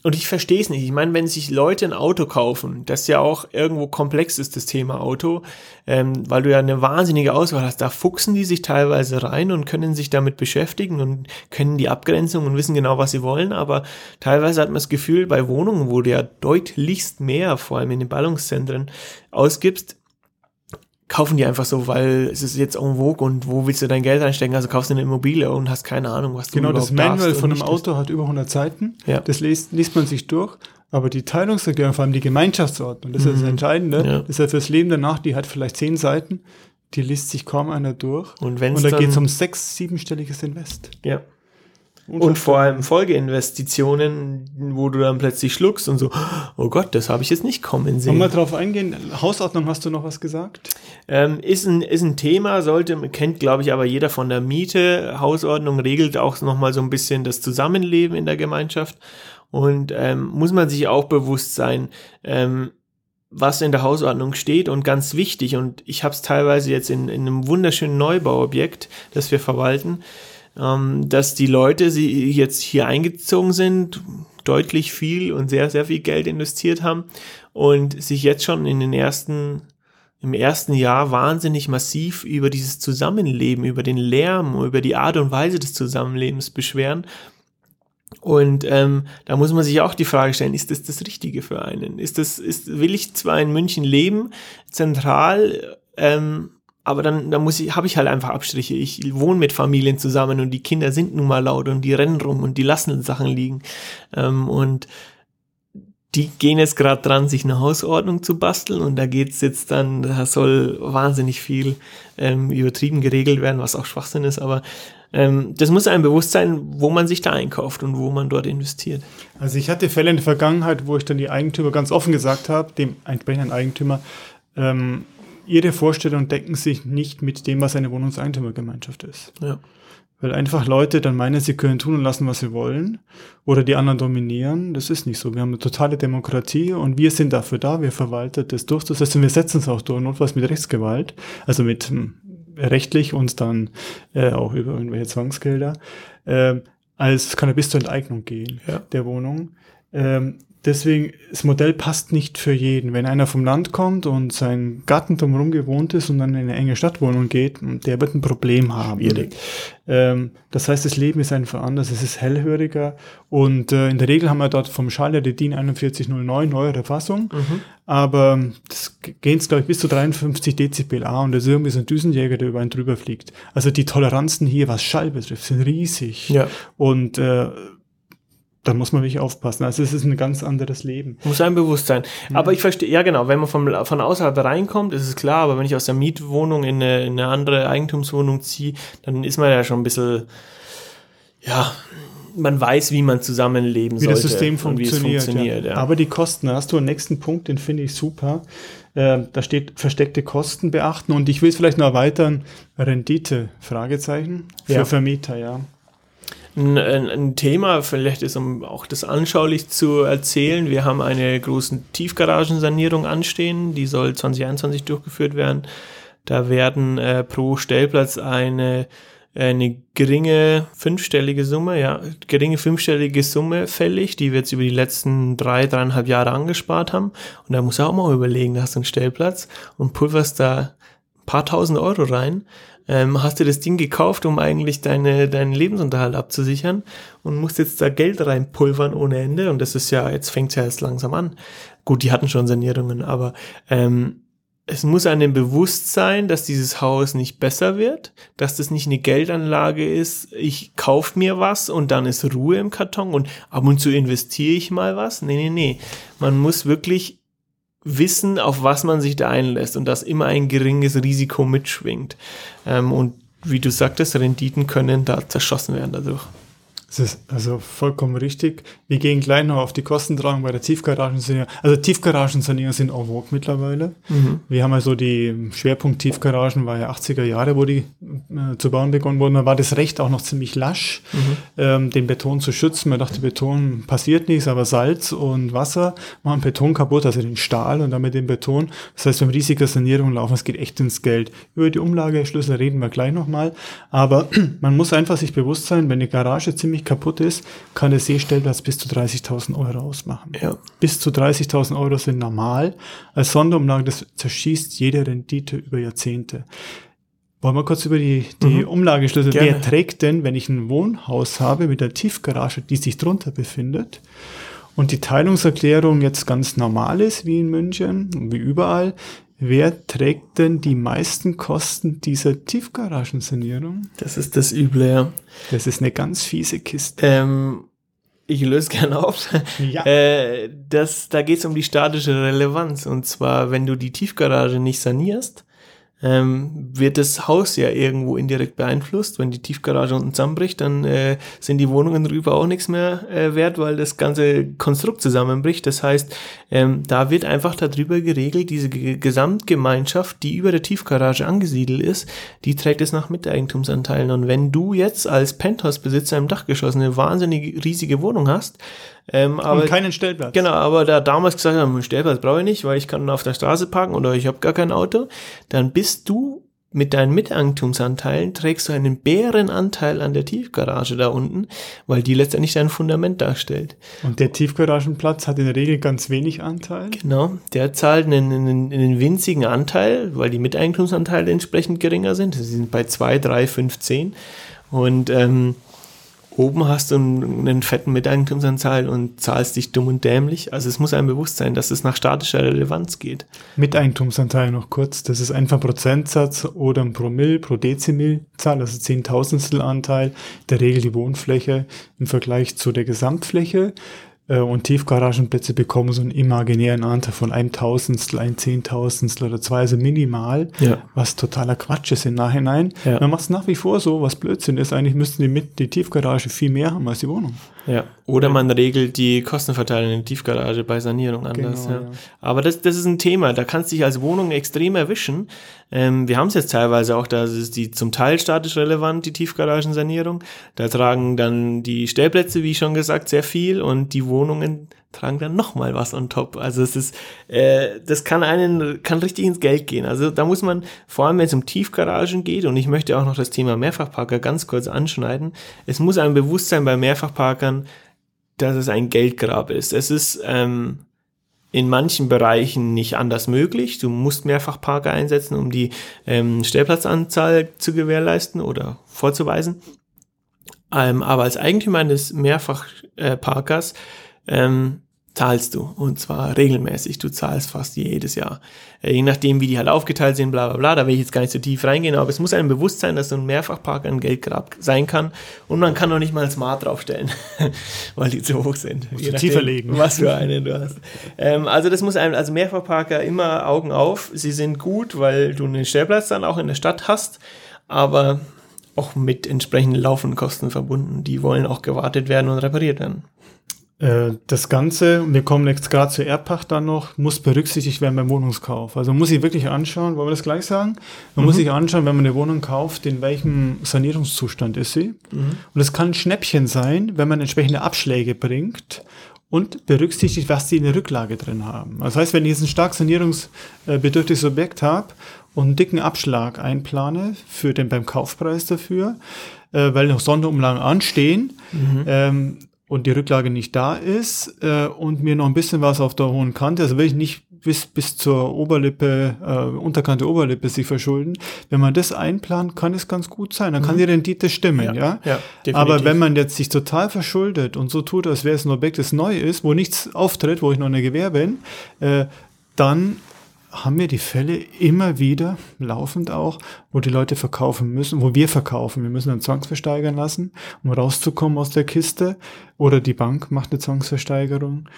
Und ich verstehe es nicht. Ich meine, wenn sich Leute ein Auto kaufen, das ja auch irgendwo komplex ist, das Thema Auto, ähm, weil du ja eine wahnsinnige Auswahl hast, da fuchsen die sich teilweise rein und können sich damit beschäftigen und können die Abgrenzung und wissen genau, was sie wollen. Aber teilweise hat man das Gefühl, bei Wohnungen, wo du ja deutlichst mehr, vor allem in den Ballungszentren, ausgibst, kaufen die einfach so, weil es ist jetzt en vogue und wo willst du dein Geld einstecken? Also kaufst du eine Immobilie und hast keine Ahnung, was du Genau, das Manual von einem Auto hat über 100 Seiten. Ja. Das liest, liest man sich durch. Aber die Teilungserklärung, vor allem die Gemeinschaftsordnung, das ist das Entscheidende. Mhm. Ja. Das ist ja fürs Leben danach, die hat vielleicht 10 Seiten. Die liest sich kaum einer durch. Und wenn's und da dann- geht es um sechs-, siebenstelliges Invest. Ja. Und vor allem Folgeinvestitionen, wo du dann plötzlich schluckst und so, oh Gott, das habe ich jetzt nicht kommen Wollen sehen. wir drauf eingehen? Hausordnung, hast du noch was gesagt? Ähm, ist, ein, ist ein Thema, sollte, kennt glaube ich aber jeder von der Miete. Hausordnung regelt auch nochmal so ein bisschen das Zusammenleben in der Gemeinschaft. Und ähm, muss man sich auch bewusst sein, ähm, was in der Hausordnung steht und ganz wichtig, und ich habe es teilweise jetzt in, in einem wunderschönen Neubauobjekt, das wir verwalten, dass die Leute, die jetzt hier eingezogen sind, deutlich viel und sehr, sehr viel Geld investiert haben und sich jetzt schon in den ersten, im ersten Jahr wahnsinnig massiv über dieses Zusammenleben, über den Lärm, über die Art und Weise des Zusammenlebens beschweren. Und ähm, da muss man sich auch die Frage stellen, ist das das Richtige für einen? Ist das, ist, will ich zwar in München leben, zentral, ähm, aber dann, dann muss ich, habe ich halt einfach Abstriche. Ich wohne mit Familien zusammen und die Kinder sind nun mal laut und die rennen rum und die lassen Sachen liegen. Ähm, und die gehen jetzt gerade dran, sich eine Hausordnung zu basteln und da geht's jetzt dann, da soll wahnsinnig viel ähm, übertrieben geregelt werden, was auch Schwachsinn ist, aber ähm, das muss einem bewusst sein, wo man sich da einkauft und wo man dort investiert. Also ich hatte Fälle in der Vergangenheit, wo ich dann die Eigentümer ganz offen gesagt habe, dem entsprechenden Eigentümer, ähm, ihre Vorstellungen decken sich nicht mit dem, was eine Wohnungseigentümergemeinschaft ist. Ja. Weil einfach Leute dann meinen, sie können tun und lassen, was sie wollen oder die anderen dominieren. Das ist nicht so. Wir haben eine totale Demokratie und wir sind dafür da, wir verwalten das durchzusetzen. Wir setzen es auch durch, notfalls mit Rechtsgewalt, also mit hm, rechtlich und dann äh, auch über irgendwelche Zwangsgelder. Ähm, also es kann ja bis zur Enteignung gehen Ja. der Wohnung. Ähm, deswegen, das Modell passt nicht für jeden. Wenn einer vom Land kommt und sein Garten drumherum gewohnt ist und dann in eine enge Stadtwohnung geht, der wird ein Problem haben. Schwierig. Ähm, das heißt, das Leben ist einfach anders, es ist hellhöriger und äh, in der Regel haben wir dort vom Schalter die DIN 4109 neuere Fassung, aber das gehen es, glaube ich, bis zu 53 Dezibel A und das ist irgendwie so ein Düsenjäger, der über einen drüber fliegt. Also die Toleranzen hier, was Schall betrifft, sind riesig. Ja. Und äh, da muss man wirklich aufpassen. Also es ist ein ganz anderes Leben. Muss einem bewusst sein. Aber ich verstehe, ja genau, wenn man vom, von außerhalb reinkommt, ist es klar, aber wenn ich aus der Mietwohnung in eine, in eine andere Eigentumswohnung ziehe, dann ist man ja schon ein bisschen, ja, man weiß, wie man zusammenleben wie sollte. das System wie funktioniert. funktioniert ja. ja. Aber die Kosten, da hast du einen nächsten Punkt, den finde ich super. Äh, da steht versteckte Kosten beachten und ich will es vielleicht noch erweitern. Rendite, Fragezeichen, für Ja. Vermieter, ja. Ein, ein, ein Thema, vielleicht ist, um auch das anschaulich zu erzählen, wir haben eine große Tiefgaragensanierung anstehen, die soll 2021 durchgeführt werden. Da werden äh, pro Stellplatz eine, eine geringe fünfstellige Summe, ja, geringe fünfstellige Summe fällig, die wir jetzt über die letzten drei, dreieinhalb Jahre angespart haben. Und da muss er auch mal überlegen, hast du einen Stellplatz und pulverst da ein paar tausend Euro rein ähm, hast du das Ding gekauft, um eigentlich deine, deinen Lebensunterhalt abzusichern und musst jetzt da Geld reinpulvern ohne Ende. Und das ist ja, jetzt fängt es ja erst langsam an. Gut, die hatten schon Sanierungen, aber ähm, es muss einem bewusst sein, dass dieses Haus nicht besser wird, dass das nicht eine Geldanlage ist, ich kaufe mir was und dann ist Ruhe im Karton und ab und zu investiere ich mal was. Nee, nee, nee. Man muss wirklich wissen, auf was man sich da einlässt und dass immer ein geringes Risiko mitschwingt. Ähm, und wie du sagtest, Renditen können da zerschossen werden dadurch. Das ist also vollkommen richtig. Wir gehen gleich noch auf die Kostentragung bei der Tiefgaragensanierung. Also Tiefgaragensanierungen sind en vogue mittlerweile. Wir haben also die Schwerpunkt Tiefgaragen war ja 80er Jahre, wo die äh, zu bauen begonnen wurden. Da war das Recht auch noch ziemlich lasch, ähm, den Beton zu schützen. Man dachte, Beton passiert nichts, aber Salz und Wasser machen Beton kaputt, also den Stahl und damit den Beton. Das heißt, beim riesiger Sanierung laufen, es geht echt ins Geld. Über die Umlageschlüssel reden wir gleich nochmal. Aber man muss einfach sich bewusst sein, wenn eine Garage ziemlich kaputt ist, kann der Seestellplatz bis zu 30.000 Euro ausmachen. Ja. Bis zu 30.000 Euro sind normal. Als Sonderumlage, das zerschießt jede Rendite über Jahrzehnte. Wollen wir kurz über die, die Umlageschlüssel. Gerne. Wer trägt denn, wenn ich ein Wohnhaus habe mit der Tiefgarage, die sich drunter befindet und die Teilungserklärung jetzt ganz normal ist, wie in München, wie überall, wer trägt denn die meisten Kosten dieser Tiefgaragensanierung? Das ist das Üble, ja. Das ist eine ganz fiese Kiste. Ähm, ich löse gerne auf. Ja. Äh, das, da geht es um die statische Relevanz. Und zwar, wenn du die Tiefgarage nicht sanierst, ähm, wird das Haus ja irgendwo indirekt beeinflusst. Wenn die Tiefgarage unten zusammenbricht, dann äh, sind die Wohnungen drüber auch nichts mehr äh, wert, weil das ganze Konstrukt zusammenbricht. Das heißt, ähm, da wird einfach darüber geregelt, diese G Gesamtgemeinschaft, die über der Tiefgarage angesiedelt ist, die trägt es nach Miteigentumsanteilen. Und wenn du jetzt als Penthouse-Besitzer im Dachgeschoss eine wahnsinnig riesige Wohnung hast, ähm, aber, und keinen Stellplatz. Genau, aber da damals gesagt haben, einen Stellplatz brauche ich nicht, weil ich kann auf der Straße parken oder ich habe gar kein Auto, dann bist du mit deinen Miteigentumsanteilen trägst du einen Bärenanteil an der Tiefgarage da unten, weil die letztendlich dein Fundament darstellt. Und der Tiefgaragenplatz hat in der Regel ganz wenig Anteil? Genau, der zahlt einen, einen, einen winzigen Anteil, weil die Miteigentumsanteile entsprechend geringer sind. Sie sind bei 2, 3, 5, 10. Und ähm, oben hast du einen, fetten Miteigentumsanteil und zahlst dich dumm und dämlich. Also es muss einem bewusst sein, dass es nach statischer Relevanz geht. Miteigentumsanteil noch kurz. Das ist einfach ein Prozentsatz oder ein Promille pro Dezimilzahl, also Zehntausendstel Anteil, der Regel die Wohnfläche im Vergleich zu der Gesamtfläche. Äh, und Tiefgaragenplätze bekommen so einen imaginären Anteil von einem Tausendstel, ein Zehntausendstel oder zwei, also minimal, ja. was totaler Quatsch ist im Nachhinein. Ja. Man macht es nach wie vor so, was Blödsinn ist. Eigentlich müssten die mit die Tiefgarage viel mehr haben als die Wohnung. Ja. Oder man regelt die Kostenverteilung in der Tiefgarage bei Sanierung anders. Genau, ja. ja. Aber das, das ist ein Thema, da kannst du dich als Wohnung extrem erwischen. Ähm, wir haben es jetzt teilweise auch, da ist die zum Teil statisch relevant, die Tiefgaragensanierung. Da tragen dann die Stellplätze, wie schon gesagt, sehr viel und die Wohnungen tragen dann nochmal was on top. Also es ist, äh, das kann einen, kann richtig ins Geld gehen. Also da muss man, vor allem wenn es um Tiefgaragen geht, und ich möchte auch noch das Thema Mehrfachparker ganz kurz anschneiden, es muss einem bewusst sein bei Mehrfachparkern, dass es ein Geldgrab ist. Es ist ähm, in manchen Bereichen nicht anders möglich. Du musst mehrfach Parker einsetzen, um die ähm, Stellplatzanzahl zu gewährleisten oder vorzuweisen. Ähm, aber als Eigentümer eines Mehrfachparkers äh, ähm, zahlst du und zwar regelmäßig. Du zahlst fast jedes Jahr. Äh, je nachdem, wie die halt aufgeteilt sind, bla bla bla, da will ich jetzt gar nicht so tief reingehen, aber es muss einem bewusst sein, dass so ein Mehrfachpark ein Geldgrab sein kann und man kann noch nicht mal Smart draufstellen, weil die zu hoch sind. Musst je nachdem, tiefer legen. Was für einen du hast. Ähm, also das muss einem, also Mehrfachparker immer Augen auf. Sie sind gut, weil du einen Stellplatz dann auch in der Stadt hast, aber auch mit entsprechenden laufenden Kosten verbunden. Die wollen auch gewartet werden und repariert werden. Äh, das Ganze, wir kommen jetzt gerade zur Erbpacht dann noch, muss berücksichtigt werden beim Wohnungskauf. Also muss ich wirklich anschauen, wollen wir das gleich sagen? Man mhm. muss sich anschauen, wenn man eine Wohnung kauft, in welchem Sanierungszustand ist sie. Mhm. Und es kann ein Schnäppchen sein, wenn man entsprechende Abschläge bringt und berücksichtigt, was die in der Rücklage drin haben. Das heißt, wenn ich jetzt ein stark sanierungsbedürftiges Objekt habe und einen dicken Abschlag einplane für den beim Kaufpreis dafür, äh, weil noch Sonderumlagen anstehen, mhm. ähm, und die Rücklage nicht da ist äh, und mir noch ein bisschen was auf der hohen Kante, also will ich nicht bis, bis zur Oberlippe, äh, Unterkante Oberlippe sich verschulden. Wenn man das einplant, kann es ganz gut sein. Dann kann mhm. die Rendite stimmen, ja. ja? ja Aber wenn man jetzt sich total verschuldet und so tut, als wäre es ein Objekt, das neu ist, wo nichts auftritt, wo ich noch eine Gewähr bin, äh, dann haben wir die Fälle immer wieder, laufend auch, wo die Leute verkaufen müssen, wo wir verkaufen. Wir müssen dann zwangsversteigern lassen, um rauszukommen aus der Kiste. Oder die Bank macht eine Zwangsversteigerung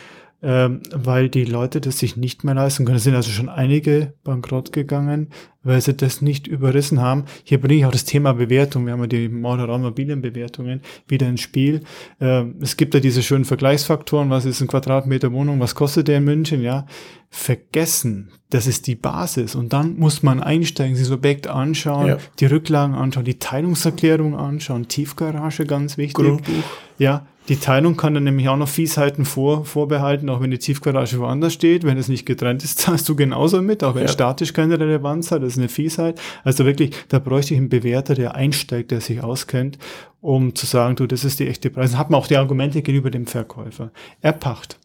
ähm, weil die Leute das sich nicht mehr leisten können. Es sind also schon einige bankrott gegangen, weil sie das nicht überrissen haben. Hier bringe ich auch das Thema Bewertung. Wir haben ja die Immobilienbewertungen wieder ins Spiel. Ähm, es gibt ja diese schönen Vergleichsfaktoren. Was ist ein Quadratmeter Wohnung? Was kostet der in München? Ja, vergessen. Das ist die Basis. Und dann muss man einsteigen, sich das Objekt anschauen, ja. die Rücklagen anschauen, die Teilungserklärung anschauen, Tiefgarage ganz wichtig. Grundbuch. Ja, die Teilung kann dann nämlich auch noch Fiesheiten vor, vorbehalten, auch wenn die Tiefgarage woanders steht. Wenn es nicht getrennt ist, zahlst du genauso mit, auch wenn ja. statisch keine Relevanz hat. Ist eine Fiesheit. Also wirklich, da bräuchte ich einen Bewerter, der einsteigt, der sich auskennt, um zu sagen, du, das ist die echte Preis. Dann hat man auch die Argumente gegenüber dem Verkäufer. Erpacht.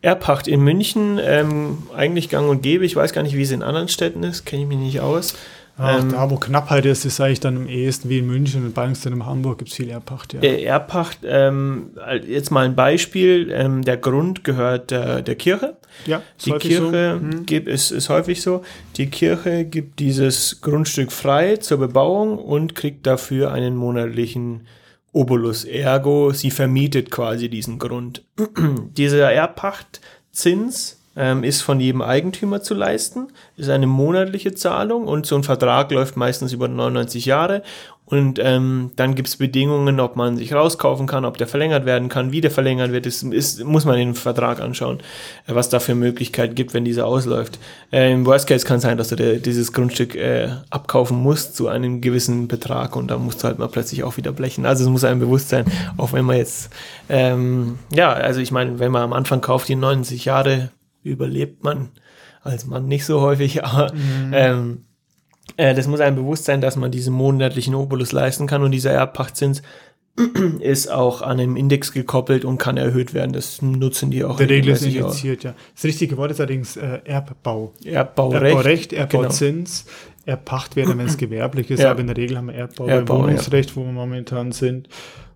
Erpacht in München, ähm, eigentlich gang und gäbe. Ich weiß gar nicht, wie es in anderen Städten ist, kenne ich mich nicht aus. Ach, ähm, da, wo Knappheit ist, ist eigentlich dann am ehesten wie in München und Ballungszentrum in Hamburg gibt es viel Erbpacht. Ja. Äh, Erbpacht, ähm, jetzt mal ein Beispiel, ähm, der Grund gehört der, der Kirche. Ja, die Kirche so. hm. gibt, ist, ist häufig so. Die Kirche gibt dieses Grundstück frei zur Bebauung und kriegt dafür einen monatlichen Obolus. Ergo, sie vermietet quasi diesen Grund. Dieser Erbpachtzins ähm, ist von jedem Eigentümer zu leisten, ist eine monatliche Zahlung und so ein Vertrag läuft meistens über 99 Jahre und ähm, dann gibt's Bedingungen, ob man sich rauskaufen kann, ob der verlängert werden kann, wie der verlängert wird, das ist, muss man den Vertrag anschauen, äh, was da für Möglichkeiten gibt, wenn dieser ausläuft. Äh, Im Worst Case kann sein, dass du dir dieses Grundstück äh, abkaufen musst zu einem gewissen Betrag und da musst du halt mal plötzlich auch wieder blechen. Also es muss einem bewusst sein, auch wenn man jetzt, ähm, ja, also ich meine, wenn man am Anfang kauft, die 90 Jahre überlebt man als Mann nicht so häufig, aber mhm. ähm, äh, das muss einem bewusst sein, dass man diesen monatlichen Obolus leisten kann und dieser Erbpachtzins ist auch an einem Index gekoppelt und kann erhöht werden. Das nutzen die auch. Der Regel ist indiziert, ja. Das richtige Wort ist allerdings äh, Erbbau. Erbbaurecht. Erbbaurecht, Erbbauzins. Genau. Erbpacht wäre, wenn es gewerblich ist, ja. aber in der Regel haben wir Erbbau, Erbbau Wohnungsrecht, ja. wo wir momentan sind.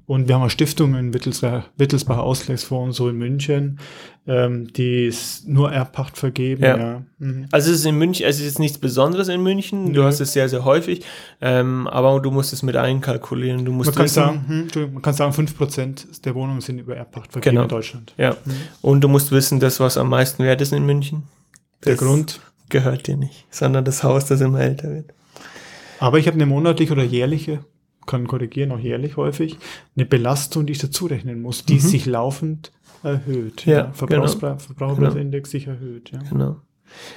Und wir haben eine Stiftung in Wittelsbach, Wittelsbacher Ausgleichsfonds, so in München, ähm, die ist nur Erbpacht vergeben. Ja. ja. Mhm. Also es ist in München, es ist jetzt nichts Besonderes in München. Du ja. hast es sehr, sehr häufig, ähm, aber du musst es mit einkalkulieren. Du musst man, kann sagen, hm, man kann sagen, fünf Prozent der Wohnungen sind über Erbpacht vergeben genau. in Deutschland. Ja. Mhm. Und du musst wissen, das, was am meisten wert ist in München, der Grund gehört dir nicht, sondern das Haus, das immer älter wird. Aber ich habe eine monatliche oder jährliche kann korrigieren, auch jährlich häufig, eine Belastung, die ich dazu rechnen muss, die mhm. sich laufend erhöht. Ja, ja. Verbrauchspre genau. Verbraucherpreisindex genau. sich erhöht. Ja. Genau.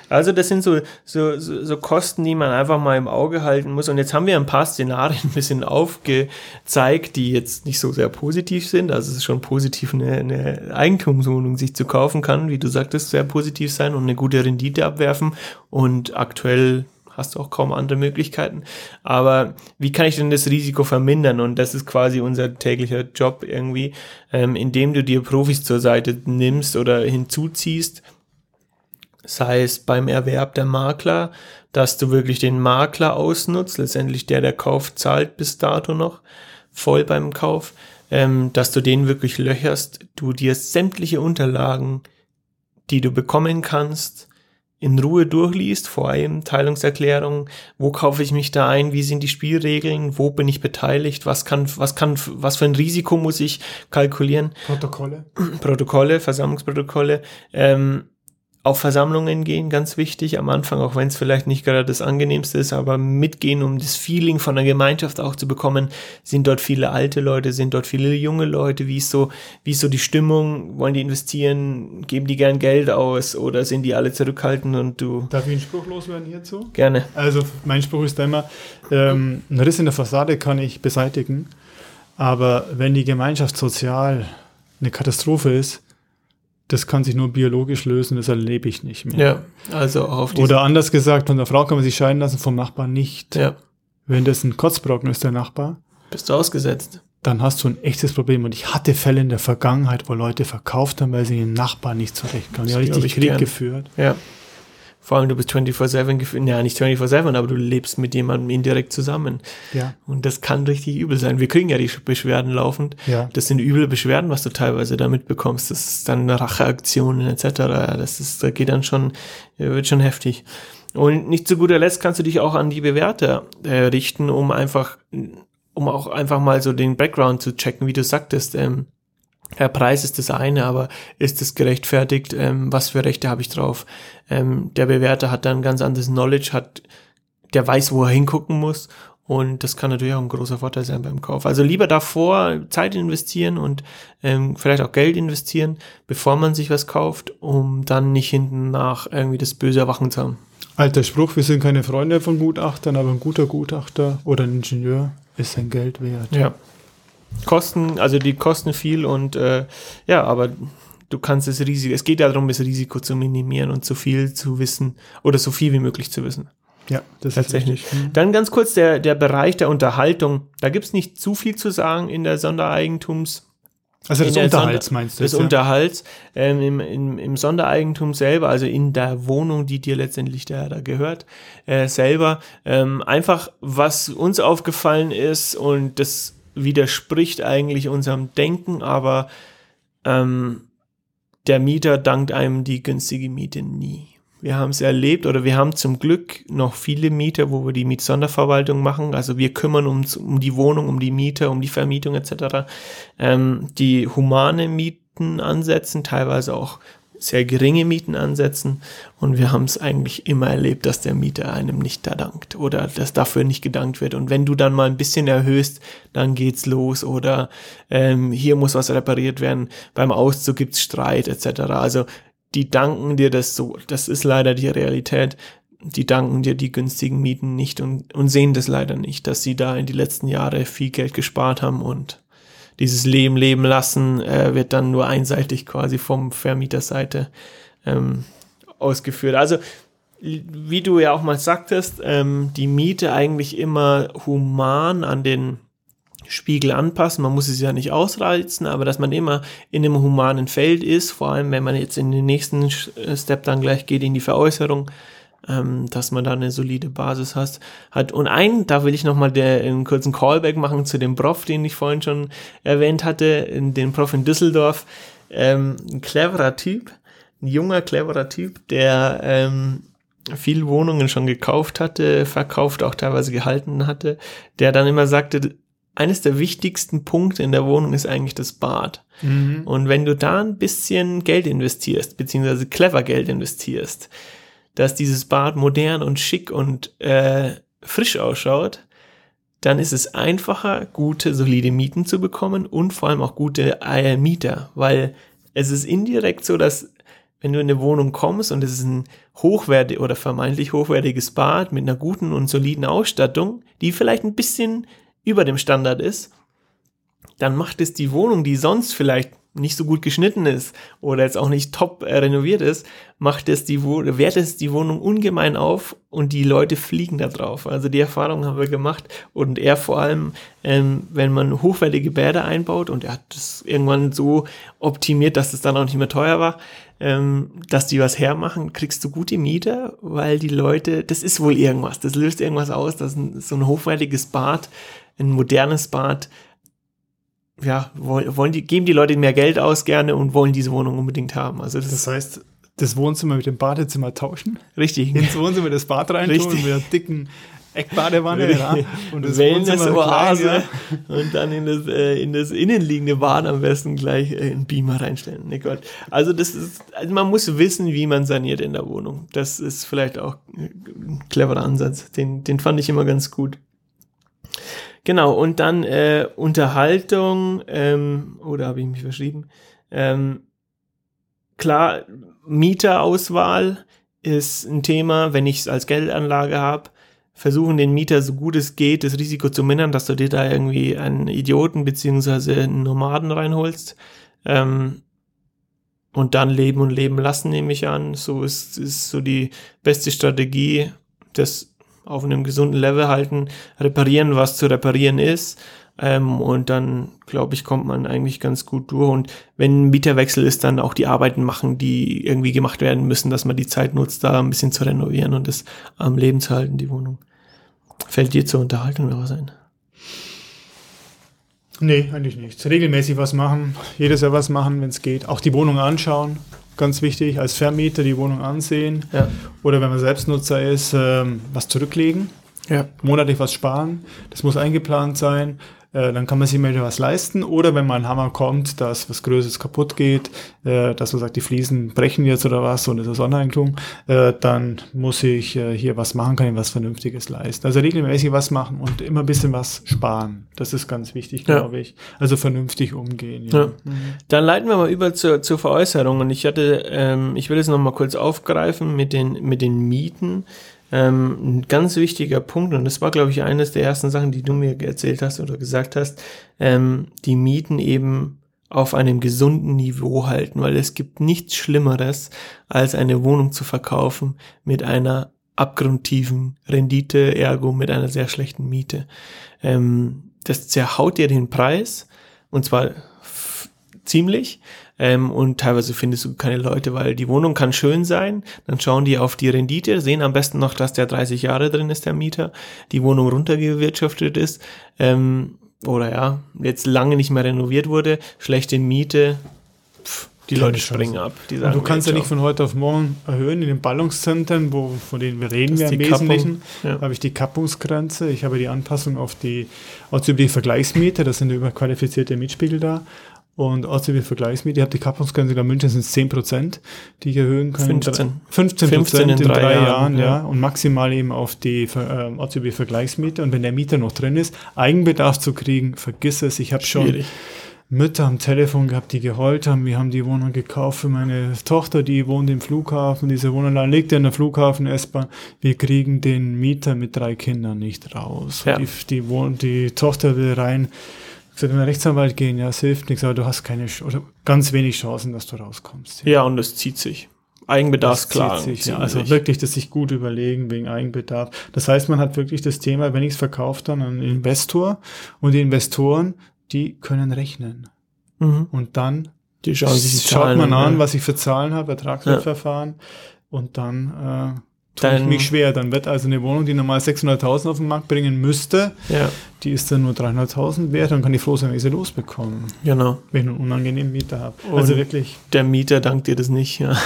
Also das sind so, so, so, so Kosten, die man einfach mal im Auge halten muss. Und jetzt haben wir ein paar Szenarien ein bisschen aufgezeigt, die jetzt nicht so sehr positiv sind. Also es ist schon positiv, eine, eine Eigentumswohnung sich zu kaufen kann, wie du sagtest, sehr positiv sein und eine gute Rendite abwerfen. Und aktuell hast du auch kaum andere Möglichkeiten. Aber wie kann ich denn das Risiko vermindern? Und das ist quasi unser täglicher Job irgendwie, ähm, indem du dir Profis zur Seite nimmst oder hinzuziehst, sei es beim Erwerb der Makler, dass du wirklich den Makler ausnutzt, letztendlich der, der Kauf zahlt bis dato noch, voll beim Kauf, ähm, dass du den wirklich löcherst, du dir sämtliche Unterlagen, die du bekommen kannst, in Ruhe durchliest, vor allem Teilungserklärung, wo kaufe ich mich da ein, wie sind die Spielregeln, wo bin ich beteiligt, was kann, was kann, was für ein Risiko muss ich kalkulieren. Protokolle. Protokolle, Versammlungsprotokolle. Ähm, auf Versammlungen gehen, ganz wichtig am Anfang, auch wenn es vielleicht nicht gerade das angenehmste ist, aber mitgehen, um das Feeling von der Gemeinschaft auch zu bekommen. Sind dort viele alte Leute, sind dort viele junge Leute? Wie ist so, wie ist so die Stimmung? Wollen die investieren? Geben die gern Geld aus oder sind die alle zurückhaltend und du? Darf ich einen Spruch loswerden hierzu? Gerne. Also mein Spruch ist immer, ähm, ein Riss in der Fassade kann ich beseitigen, aber wenn die Gemeinschaft sozial eine Katastrophe ist, das kann sich nur biologisch lösen, das erlebe ich nicht mehr. Ja, also auf Oder anders gesagt, von der Frau kann man sich scheiden lassen, vom Nachbarn nicht. Ja. Wenn das ein Kotzbrocken ist, der Nachbar. Bist du ausgesetzt. Dann hast du ein echtes Problem. Und ich hatte Fälle in der Vergangenheit, wo Leute verkauft haben, weil sie den Nachbarn nicht zurechtkamen. Die haben richtig Krieg gern. geführt. Ja. Vor allem, du bist 24-7 gefühlt, ja, nicht 24-7, aber du lebst mit jemandem indirekt zusammen. Ja. Und das kann richtig übel sein. Wir kriegen ja die Beschwerden laufend. Ja. Das sind üble Beschwerden, was du teilweise da mitbekommst. Das ist dann Racheaktionen etc. Das ist, da geht dann schon, wird schon heftig. Und nicht zu guter Letzt kannst du dich auch an die Bewerter äh, richten, um einfach, um auch einfach mal so den Background zu checken, wie du sagtest. Ähm, der Preis ist das eine, aber ist es gerechtfertigt? Ähm, was für Rechte habe ich drauf? Ähm, der Bewerter hat dann ganz anderes Knowledge, hat, der weiß, wo er hingucken muss. Und das kann natürlich auch ein großer Vorteil sein beim Kauf. Also lieber davor Zeit investieren und ähm, vielleicht auch Geld investieren, bevor man sich was kauft, um dann nicht hinten nach irgendwie das böse Erwachen zu haben. Alter Spruch, wir sind keine Freunde von Gutachtern, aber ein guter Gutachter oder ein Ingenieur ist sein Geld wert. Ja kosten, also die kosten viel und äh, ja, aber du kannst das Risiko, es geht ja darum, das Risiko zu minimieren und so viel zu wissen oder so viel wie möglich zu wissen. Ja, das tatsächlich. Ist mhm. Dann ganz kurz der, der Bereich der Unterhaltung. Da gibt's nicht zu viel zu sagen in der Sondereigentums Also des Unterhalts Sonder- meinst du Des ja? Unterhalts ähm, im, im, im Sondereigentum selber, also in der Wohnung, die dir letztendlich da, da gehört, äh, selber. Ähm, einfach, was uns aufgefallen ist und das widerspricht eigentlich unserem Denken, aber ähm, der Mieter dankt einem die günstige Miete nie. Wir haben es erlebt oder wir haben zum Glück noch viele Mieter, wo wir die Mietsonderverwaltung machen. Also wir kümmern uns um die Wohnung, um die Mieter, um die Vermietung etc. Ähm, die humane Mieten ansetzen, teilweise auch sehr geringe Mieten ansetzen. Und wir haben es eigentlich immer erlebt, dass der Mieter einem nicht da dankt oder dass dafür nicht gedankt wird. Und wenn du dann mal ein bisschen erhöhst, dann geht's los oder ähm, hier muss was repariert werden, beim Auszug gibt's Streit etc. Also die danken dir das so. Das ist leider die Realität. Die danken dir die günstigen Mieten nicht und, und sehen das leider nicht, dass sie da in die letzten Jahre viel Geld gespart haben und dieses Leben leben lassen äh, wird dann nur einseitig quasi vom Vermieterseite ähm, ausgeführt. Also wie du ja auch mal sagtest, ähm, die Miete eigentlich immer human an den Spiegel anpassen. Man muss es ja nicht ausreizen, aber dass man immer in einem humanen Feld ist, vor allem wenn man jetzt in den nächsten Step dann gleich geht in die Veräußerung, ähm, dass man da eine solide Basis hast, hat. Und ein, da will ich nochmal einen kurzen Callback machen zu dem Prof, den ich vorhin schon erwähnt hatte, in den Prof in Düsseldorf. Ähm, ein cleverer Typ, ein junger, cleverer Typ, der ähm, viele Wohnungen schon gekauft hatte, verkauft, auch teilweise gehalten hatte, der dann immer sagte, eines der wichtigsten Punkte in der Wohnung ist eigentlich das Bad. Mhm. Und wenn du da ein bisschen Geld investierst, beziehungsweise clever Geld investierst, dass dieses Bad modern und schick und äh, frisch ausschaut, dann ist es einfacher, gute, solide Mieten zu bekommen und vor allem auch gute äh, Mieter, weil es ist indirekt so, dass wenn du in eine Wohnung kommst und es ist ein hochwertig oder vermeintlich hochwertiges Bad mit einer guten und soliden Ausstattung, die vielleicht ein bisschen über dem Standard ist, dann macht es die Wohnung, die sonst vielleicht nicht so gut geschnitten ist oder jetzt auch nicht top äh, renoviert ist, macht es die Wo wertet es die Wohnung ungemein auf und die Leute fliegen da drauf. Also die Erfahrung haben wir gemacht und er vor allem, ähm, wenn man hochwertige Bäder einbaut und er hat das irgendwann so optimiert, dass es dann auch nicht mehr teuer war, ähm, dass die was hermachen, kriegst du gute Mieter, weil die Leute, das ist wohl irgendwas, das löst irgendwas aus, dass ein, so ein hochwertiges Bad, ein modernes Bad ja, wollen, die, geben die Leute mehr Geld aus gerne und wollen diese Wohnung unbedingt haben. Also das, Das heißt, das Wohnzimmer mit dem Badezimmer tauschen, richtig. ins Wohnzimmer das Bad reintun Richtig. mit einer dicken Eckbadewanne ja, und das Wohnzimmer Wellness-Oase klein, und dann in das, äh, in das innenliegende Bad am besten gleich äh, einen Beamer reinstellen. Ne Gott. Also das ist, also man muss wissen, wie man saniert in der Wohnung. Das ist vielleicht auch ein cleverer Ansatz. Den, den fand ich immer ganz gut. Genau, und dann äh, Unterhaltung, ähm, oder habe ich mich verschrieben? Ähm, klar, Mieterauswahl ist ein Thema, wenn ich es als Geldanlage habe. Versuchen den Mieter so gut es geht, das Risiko zu mindern, dass du dir da irgendwie einen Idioten beziehungsweise einen Nomaden reinholst. Ähm, und dann leben und leben lassen, nehme ich an. So ist, ist so die beste Strategie, das auf einem gesunden Level halten, reparieren, was zu reparieren ist. Ähm, und dann, glaube ich, kommt man eigentlich ganz gut durch. Und wenn ein Mieterwechsel ist, dann auch die Arbeiten machen, die irgendwie gemacht werden müssen, dass man die Zeit nutzt, da ein bisschen zu renovieren und das am Leben zu halten, die Wohnung. Fällt dir zur Unterhaltung noch was ein? Nee, eigentlich nichts. Regelmäßig was machen, jedes Jahr was machen, wenn es geht. Auch die Wohnung anschauen, ganz wichtig. Als Vermieter die Wohnung ansehen. Ja. Oder wenn man Selbstnutzer ist, ähm, was zurücklegen, Ja. monatlich was sparen. Das muss eingeplant sein. Äh, dann kann man sich mal wieder was leisten. Oder wenn mal ein Hammer kommt, dass was Größeres kaputt geht, äh, dass man sagt, die Fliesen brechen jetzt oder was und es ist Sondereigentum, äh, dann muss ich äh, hier was machen, kann ich was Vernünftiges leisten. Also regelmäßig was machen und immer ein bisschen was sparen. Das ist ganz wichtig, Ja. glaube ich. Also vernünftig umgehen. Ja. Mhm. Dann leiten wir mal über zur, zur Veräußerung. Und ich hatte, ähm, ich will es nochmal kurz aufgreifen mit den, mit den Mieten. Ähm, ein ganz wichtiger Punkt, und das war, glaube ich, eines der ersten Sachen, die du mir erzählt hast oder gesagt hast, ähm, die Mieten eben auf einem gesunden Niveau halten, weil es gibt nichts Schlimmeres, als eine Wohnung zu verkaufen mit einer abgrundtiefen Rendite, ergo mit einer sehr schlechten Miete. Ähm, das zerhaut dir den Preis, und zwar ziemlich. Ähm, und teilweise findest du keine Leute, weil die Wohnung kann schön sein. Dann schauen die auf die Rendite, sehen am besten noch, dass der 30 Jahre drin ist, der Mieter, die Wohnung runtergewirtschaftet ist. Ähm, oder ja, jetzt lange nicht mehr renoviert wurde, schlechte Miete, pff, die Leute springen ab. Sagen, du kannst ja nicht von heute auf morgen erhöhen. In den Ballungszentren, wo, von denen wir reden, wir im Wesentlichen, ja. habe ich die Kappungsgrenze. Ich habe die Anpassung auf die Vergleichsmiete. Das sind überqualifizierte Mietspiegel da. Und außerdem Vergleichsmiete, ich habe die Kappungsgrenze in München sind 10 Prozent, die ich erhöhen können. 15. 15 Prozent in, in, drei, Jahren, Jahren ja. ja. Und maximal eben auf die äh, OCB-Vergleichsmiete. Und wenn der Mieter noch drin ist, Eigenbedarf zu kriegen, vergiss es. Ich habe schon Mütter am Telefon gehabt, die geheult haben. Wir haben die Wohnung gekauft für meine Tochter, die wohnt im Flughafen. Diese Wohnung liegt in der Flughafen S-Bahn. Wir kriegen den Mieter mit drei Kindern nicht raus. Ja. Die, die, die Tochter will rein. Gesagt, wenn Rechtsanwalt gehen, ja, es hilft nichts, aber du hast keine oder ganz wenig Chancen, dass du rauskommst. Ja, ja und es zieht sich. Eigenbedarf, klar. Sich, ja, also wirklich, dass sich gut überlegen wegen Eigenbedarf. Das heißt, man hat wirklich das Thema, wenn ich es verkaufe, dann an Investor und die Investoren die können rechnen. Mhm. Und dann die schauen sich die schaut man an, ja. was ich für Zahlen habe, Ertragswertverfahren ja. und dann äh, tue ich mich schwer. Dann wird also eine Wohnung, die normal 600.000 auf den Markt bringen müsste, ja. die ist dann nur 300.000 wert, dann kann ich froh sein, wenn ich sie losbekomme. Genau. Wenn ich einen unangenehmen Mieter habe. Also wirklich. Der Mieter dankt dir das nicht, ja.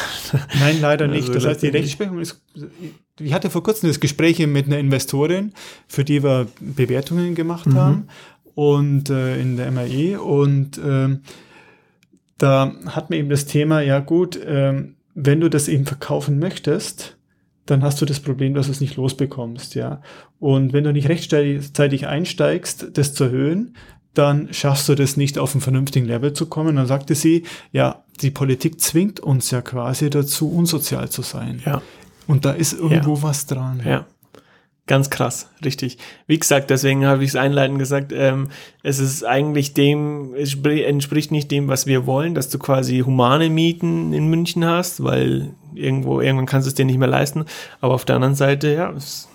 Nein, leider nicht. Also das heißt, die Rechtsprechung ist, ich hatte vor kurzem das Gespräch mit einer Investorin, für die wir Bewertungen gemacht mhm. haben und äh, in der MAE und äh, da hat man eben das Thema, ja gut, äh, wenn du das eben verkaufen möchtest, dann hast du das Problem, dass du es nicht losbekommst, ja. Und wenn du nicht rechtzeitig einsteigst, das zu erhöhen, dann schaffst du das nicht auf einen vernünftigen Level zu kommen. Dann sagte sie, ja, die Politik zwingt uns ja quasi dazu, unsozial zu sein. Ja. Und da ist irgendwo ja. was dran. Ja. Ganz krass, richtig. Wie gesagt, deswegen habe ich es einleitend gesagt, ähm, es ist eigentlich dem, es entspricht nicht dem, was wir wollen, dass du quasi humane Mieten in München hast, weil irgendwo, irgendwann kannst du es dir nicht mehr leisten. Aber auf der anderen Seite, ja, es,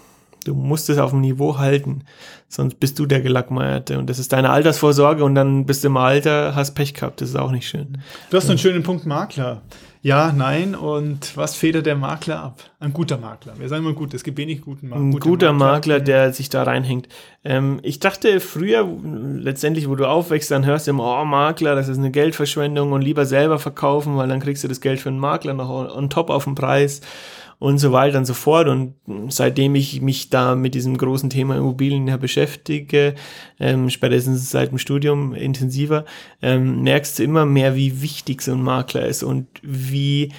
du musst es auf dem Niveau halten, sonst bist du der Gelackmeierte und das ist deine Altersvorsorge und dann bist du im Alter, hast Pech gehabt, das ist auch nicht schön. Du hast einen schönen Punkt Makler. Ja, nein. Und was federt der Makler ab? Ein guter Makler. Wir sagen mal gut, es gibt wenig guten Makler. Ein guter Makler, Makler, der sich da reinhängt. Ähm, ich dachte früher, letztendlich, wo du aufwächst, dann hörst du immer, oh, Makler, das ist eine Geldverschwendung und lieber selber verkaufen, weil dann kriegst du das Geld für einen Makler noch on top auf den Preis und so weiter und so fort. Und seitdem ich mich da mit diesem großen Thema Immobilien ja beschäftige, ähm, spätestens seit dem Studium intensiver, ähm, merkst du immer mehr, wie wichtig so ein Makler ist und wie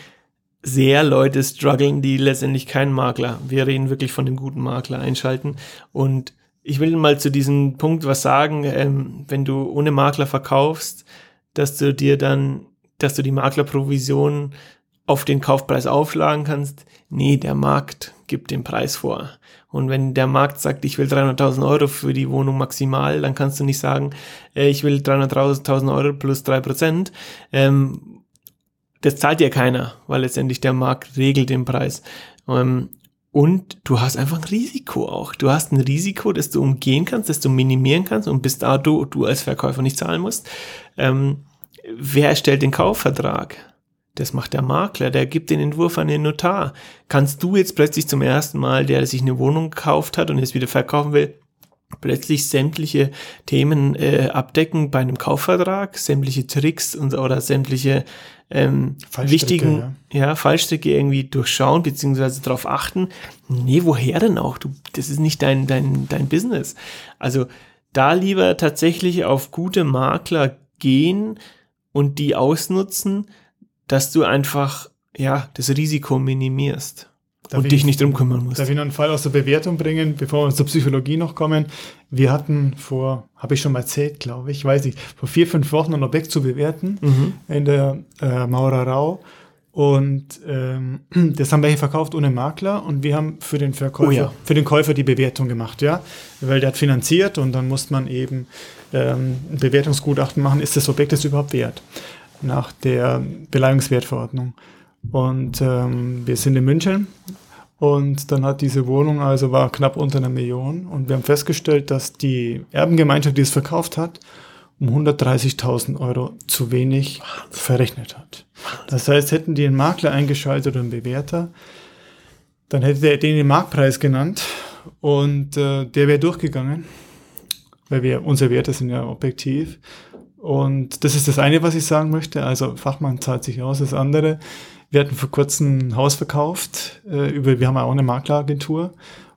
sehr Leute strugglen, die letztendlich keinen Makler, wir reden wirklich von dem guten Makler einschalten. Und ich will mal zu diesem Punkt was sagen, ähm, wenn du ohne Makler verkaufst, dass du dir dann, dass du die Maklerprovision auf den Kaufpreis aufschlagen kannst. Nee, der Markt gibt den Preis vor. Und wenn der Markt sagt, ich will 300.000 Euro für die Wohnung maximal, dann kannst du nicht sagen, äh, ich will 300.000 Euro plus drei Prozent. Ähm, das zahlt dir keiner, weil letztendlich der Markt regelt den Preis. Ähm, und du hast einfach ein Risiko auch. Du hast ein Risiko, das du umgehen kannst, das du minimieren kannst und bis da du, du als Verkäufer nicht zahlen musst. Ähm, wer erstellt den Kaufvertrag? Das macht der Makler, der gibt den Entwurf an den Notar. Kannst du jetzt plötzlich zum ersten Mal, der sich eine Wohnung gekauft hat und jetzt wieder verkaufen will, plötzlich sämtliche Themen äh, abdecken bei einem Kaufvertrag, sämtliche Tricks und oder sämtliche ähm, wichtigen ja. ja. Fallstricke irgendwie durchschauen beziehungsweise darauf achten. Nee, woher denn auch? Du, das ist nicht dein dein dein Business. Also da lieber tatsächlich auf gute Makler gehen und die ausnutzen, dass du einfach, ja, das Risiko minimierst. Darf und dich nicht drum kümmern musst. Darf ich noch einen Fall aus der Bewertung bringen, bevor wir zur Psychologie noch kommen? Wir hatten vor, habe ich schon mal erzählt, glaube ich, weiß ich, vor vier, fünf Wochen ein Objekt zu bewerten mhm. in der äh, Maurerau. Und ähm, das haben wir hier verkauft ohne Makler und wir haben für den Verkäufer, oh ja. für den Käufer die Bewertung gemacht, ja. Weil der hat finanziert und dann muss man eben ähm, ein Bewertungsgutachten machen, ist das Objekt das überhaupt wert? Nach der Beleihungswertverordnung. Und ähm, wir sind in München und dann hat diese Wohnung also war knapp unter einer Million und wir haben festgestellt, dass die Erbengemeinschaft, die es verkauft hat, um 130.000 Euro zu wenig verrechnet hat. Das heißt, hätten die einen Makler eingeschaltet oder einen Bewerter, dann hätte der den Marktpreis genannt und äh, der wäre durchgegangen, weil wir unsere Werte sind ja objektiv. Und das ist das eine, was ich sagen möchte. Also Fachmann zahlt sich aus. Das andere, wir hatten vor kurzem ein Haus verkauft. Äh, über, wir haben auch eine Makleragentur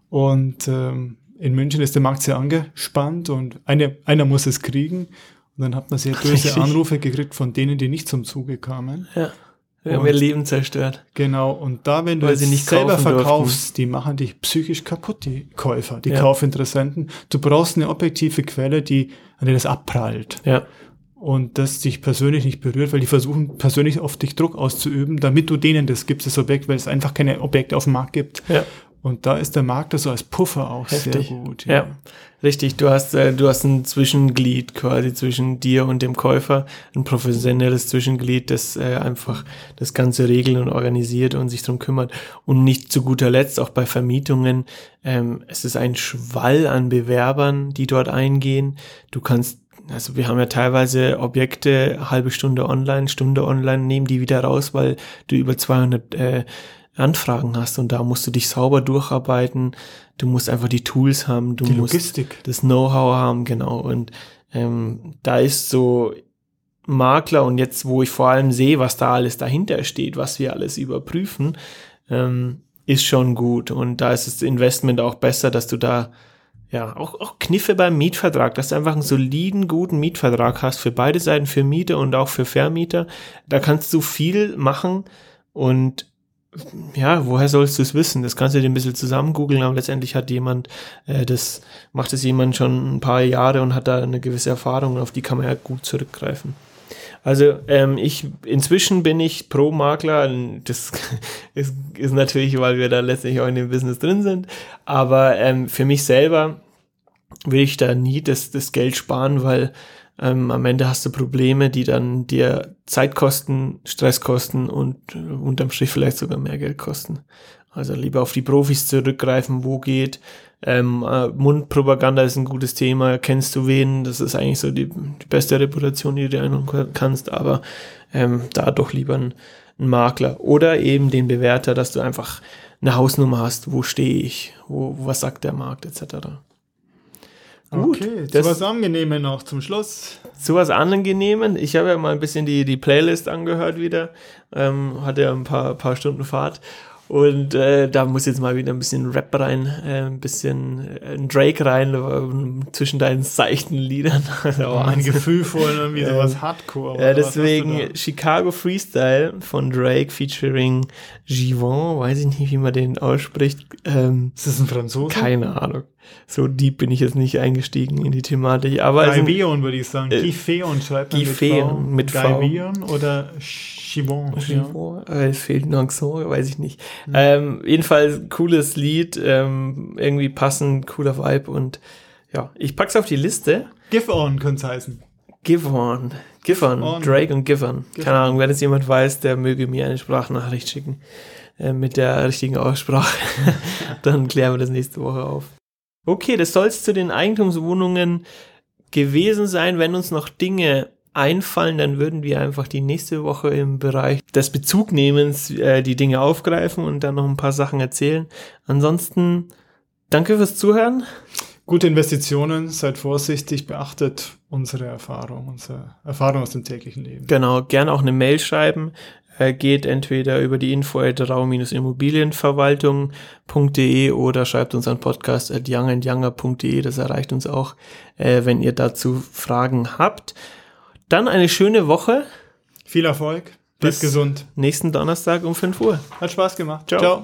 und ähm, in München ist der Markt sehr angespannt und eine, einer muss es kriegen. Und dann hat man sehr böse Anrufe gekriegt von denen, die nicht zum Zuge kamen. Ja. Wir haben ihr Leben zerstört. Genau, und da, wenn du Weil sie nicht selber verkaufst, die machen dich psychisch kaputt, die Käufer, die Ja. Kaufinteressenten. Du brauchst eine objektive Quelle, die, an der das abprallt. Ja. Und das dich persönlich nicht berührt, weil die versuchen persönlich auf dich Druck auszuüben, damit du denen das gibst, das Objekt, weil es einfach keine Objekte auf dem Markt gibt. Ja. Und da ist der Makler so als Puffer auch Heftig. sehr gut. Ja, richtig. Du hast, äh, du hast ein Zwischenglied quasi zwischen dir und dem Käufer, ein professionelles Zwischenglied, das äh, einfach das Ganze regelt und organisiert und sich drum kümmert. Und nicht zu guter Letzt auch bei Vermietungen. Ähm, es ist ein Schwall an Bewerbern, die dort eingehen. Du kannst also wir haben ja teilweise Objekte, halbe Stunde online, Stunde online, nehmen die wieder raus, weil du über 200 äh, Anfragen hast und da musst du dich sauber durcharbeiten. Du musst einfach die Tools haben, du Die musst Logistik. das Know-how haben, genau. Und ähm, da ist so Makler und jetzt, wo ich vor allem sehe, was da alles dahinter steht, was wir alles überprüfen, ähm, ist schon gut. Und da ist das Investment auch besser, dass du da ja, auch, auch Kniffe beim Mietvertrag, dass du einfach einen soliden, guten Mietvertrag hast für beide Seiten, für Mieter und auch für Vermieter. Da kannst du viel machen und ja, woher sollst du es wissen? Das kannst du dir ein bisschen zusammen googeln, aber letztendlich hat jemand, äh, das macht es jemand schon ein paar Jahre und hat da eine gewisse Erfahrung und auf die kann man ja gut zurückgreifen. Also ähm, ich inzwischen bin ich pro Makler. Das ist, ist natürlich, weil wir da letztlich auch in dem Business drin sind. Aber ähm, für mich selber will ich da nie das, das Geld sparen, weil ähm, am Ende hast du Probleme, die dann dir Zeit kosten, Stress kosten und äh, unterm Strich vielleicht sogar mehr Geld kosten. Also lieber auf die Profis zurückgreifen, wo geht. Ähm, äh, Mundpropaganda ist ein gutes Thema. Kennst du wen? Das ist eigentlich so die, die beste Reputation, die du dir einholen kannst. Aber ähm, da doch lieber ein, ein Makler oder eben den Bewerter, dass du einfach eine Hausnummer hast. Wo stehe ich? Wo, was sagt der Markt etc. Gut, okay, das- zu was Angenehme noch zum Schluss. zu was Angenehmen. Ich habe ja mal ein bisschen die, die Playlist angehört wieder. Ähm, hatte ja ein paar, paar Stunden Fahrt. Und äh, da muss jetzt mal wieder ein bisschen Rap rein, äh, ein bisschen äh, ein Drake rein, äh, zwischen deinen seichten Liedern. Also, ein gefühlvoll, irgendwie Ähm, sowas Hardcore. ja, deswegen? Chicago Freestyle von Drake featuring Givon, weiß ich nicht, wie man den ausspricht. Ähm, Ist das ein Franzose? keine Ahnung. So deep bin ich jetzt nicht eingestiegen in die Thematik. Aber Gaiveon würde ich sagen. Äh, Gifeon schreibt man Gifeon mit V. Gaiveon oder Chivon. Ja. Chivon, äh, es fehlt ein Accent, weiß ich nicht. Ähm, jedenfalls cooles Lied, ähm, irgendwie passend, cooler Vibe und ja, ich pack's auf die Liste. Give On könnte es heißen. Give on. Give on. On. Drake und Give on. Give Keine Ahnung, wenn es jemand weiß, der möge mir eine Sprachnachricht schicken. Äh, mit der richtigen Aussprache. Dann klären wir das nächste Woche auf. Okay, das soll es zu den Eigentumswohnungen gewesen sein. Wenn uns noch Dinge einfallen, dann würden wir einfach die nächste Woche im Bereich des Bezugnehmens äh, die Dinge aufgreifen und dann noch ein paar Sachen erzählen. Ansonsten, danke fürs Zuhören. Gute Investitionen, seid vorsichtig, beachtet unsere Erfahrung, unsere Erfahrung aus dem täglichen Leben. Genau, gerne auch eine Mail schreiben. Äh, geht entweder über die info at rau-immobilienverwaltung.de oder schreibt uns an podcast at youngandyounger.de. Das erreicht uns auch, äh, wenn ihr dazu Fragen habt. Dann eine schöne Woche. Viel Erfolg, bleibt Bis- gesund. Nächsten Donnerstag um 5 Uhr. Hat Spaß gemacht. Ciao. Ciao.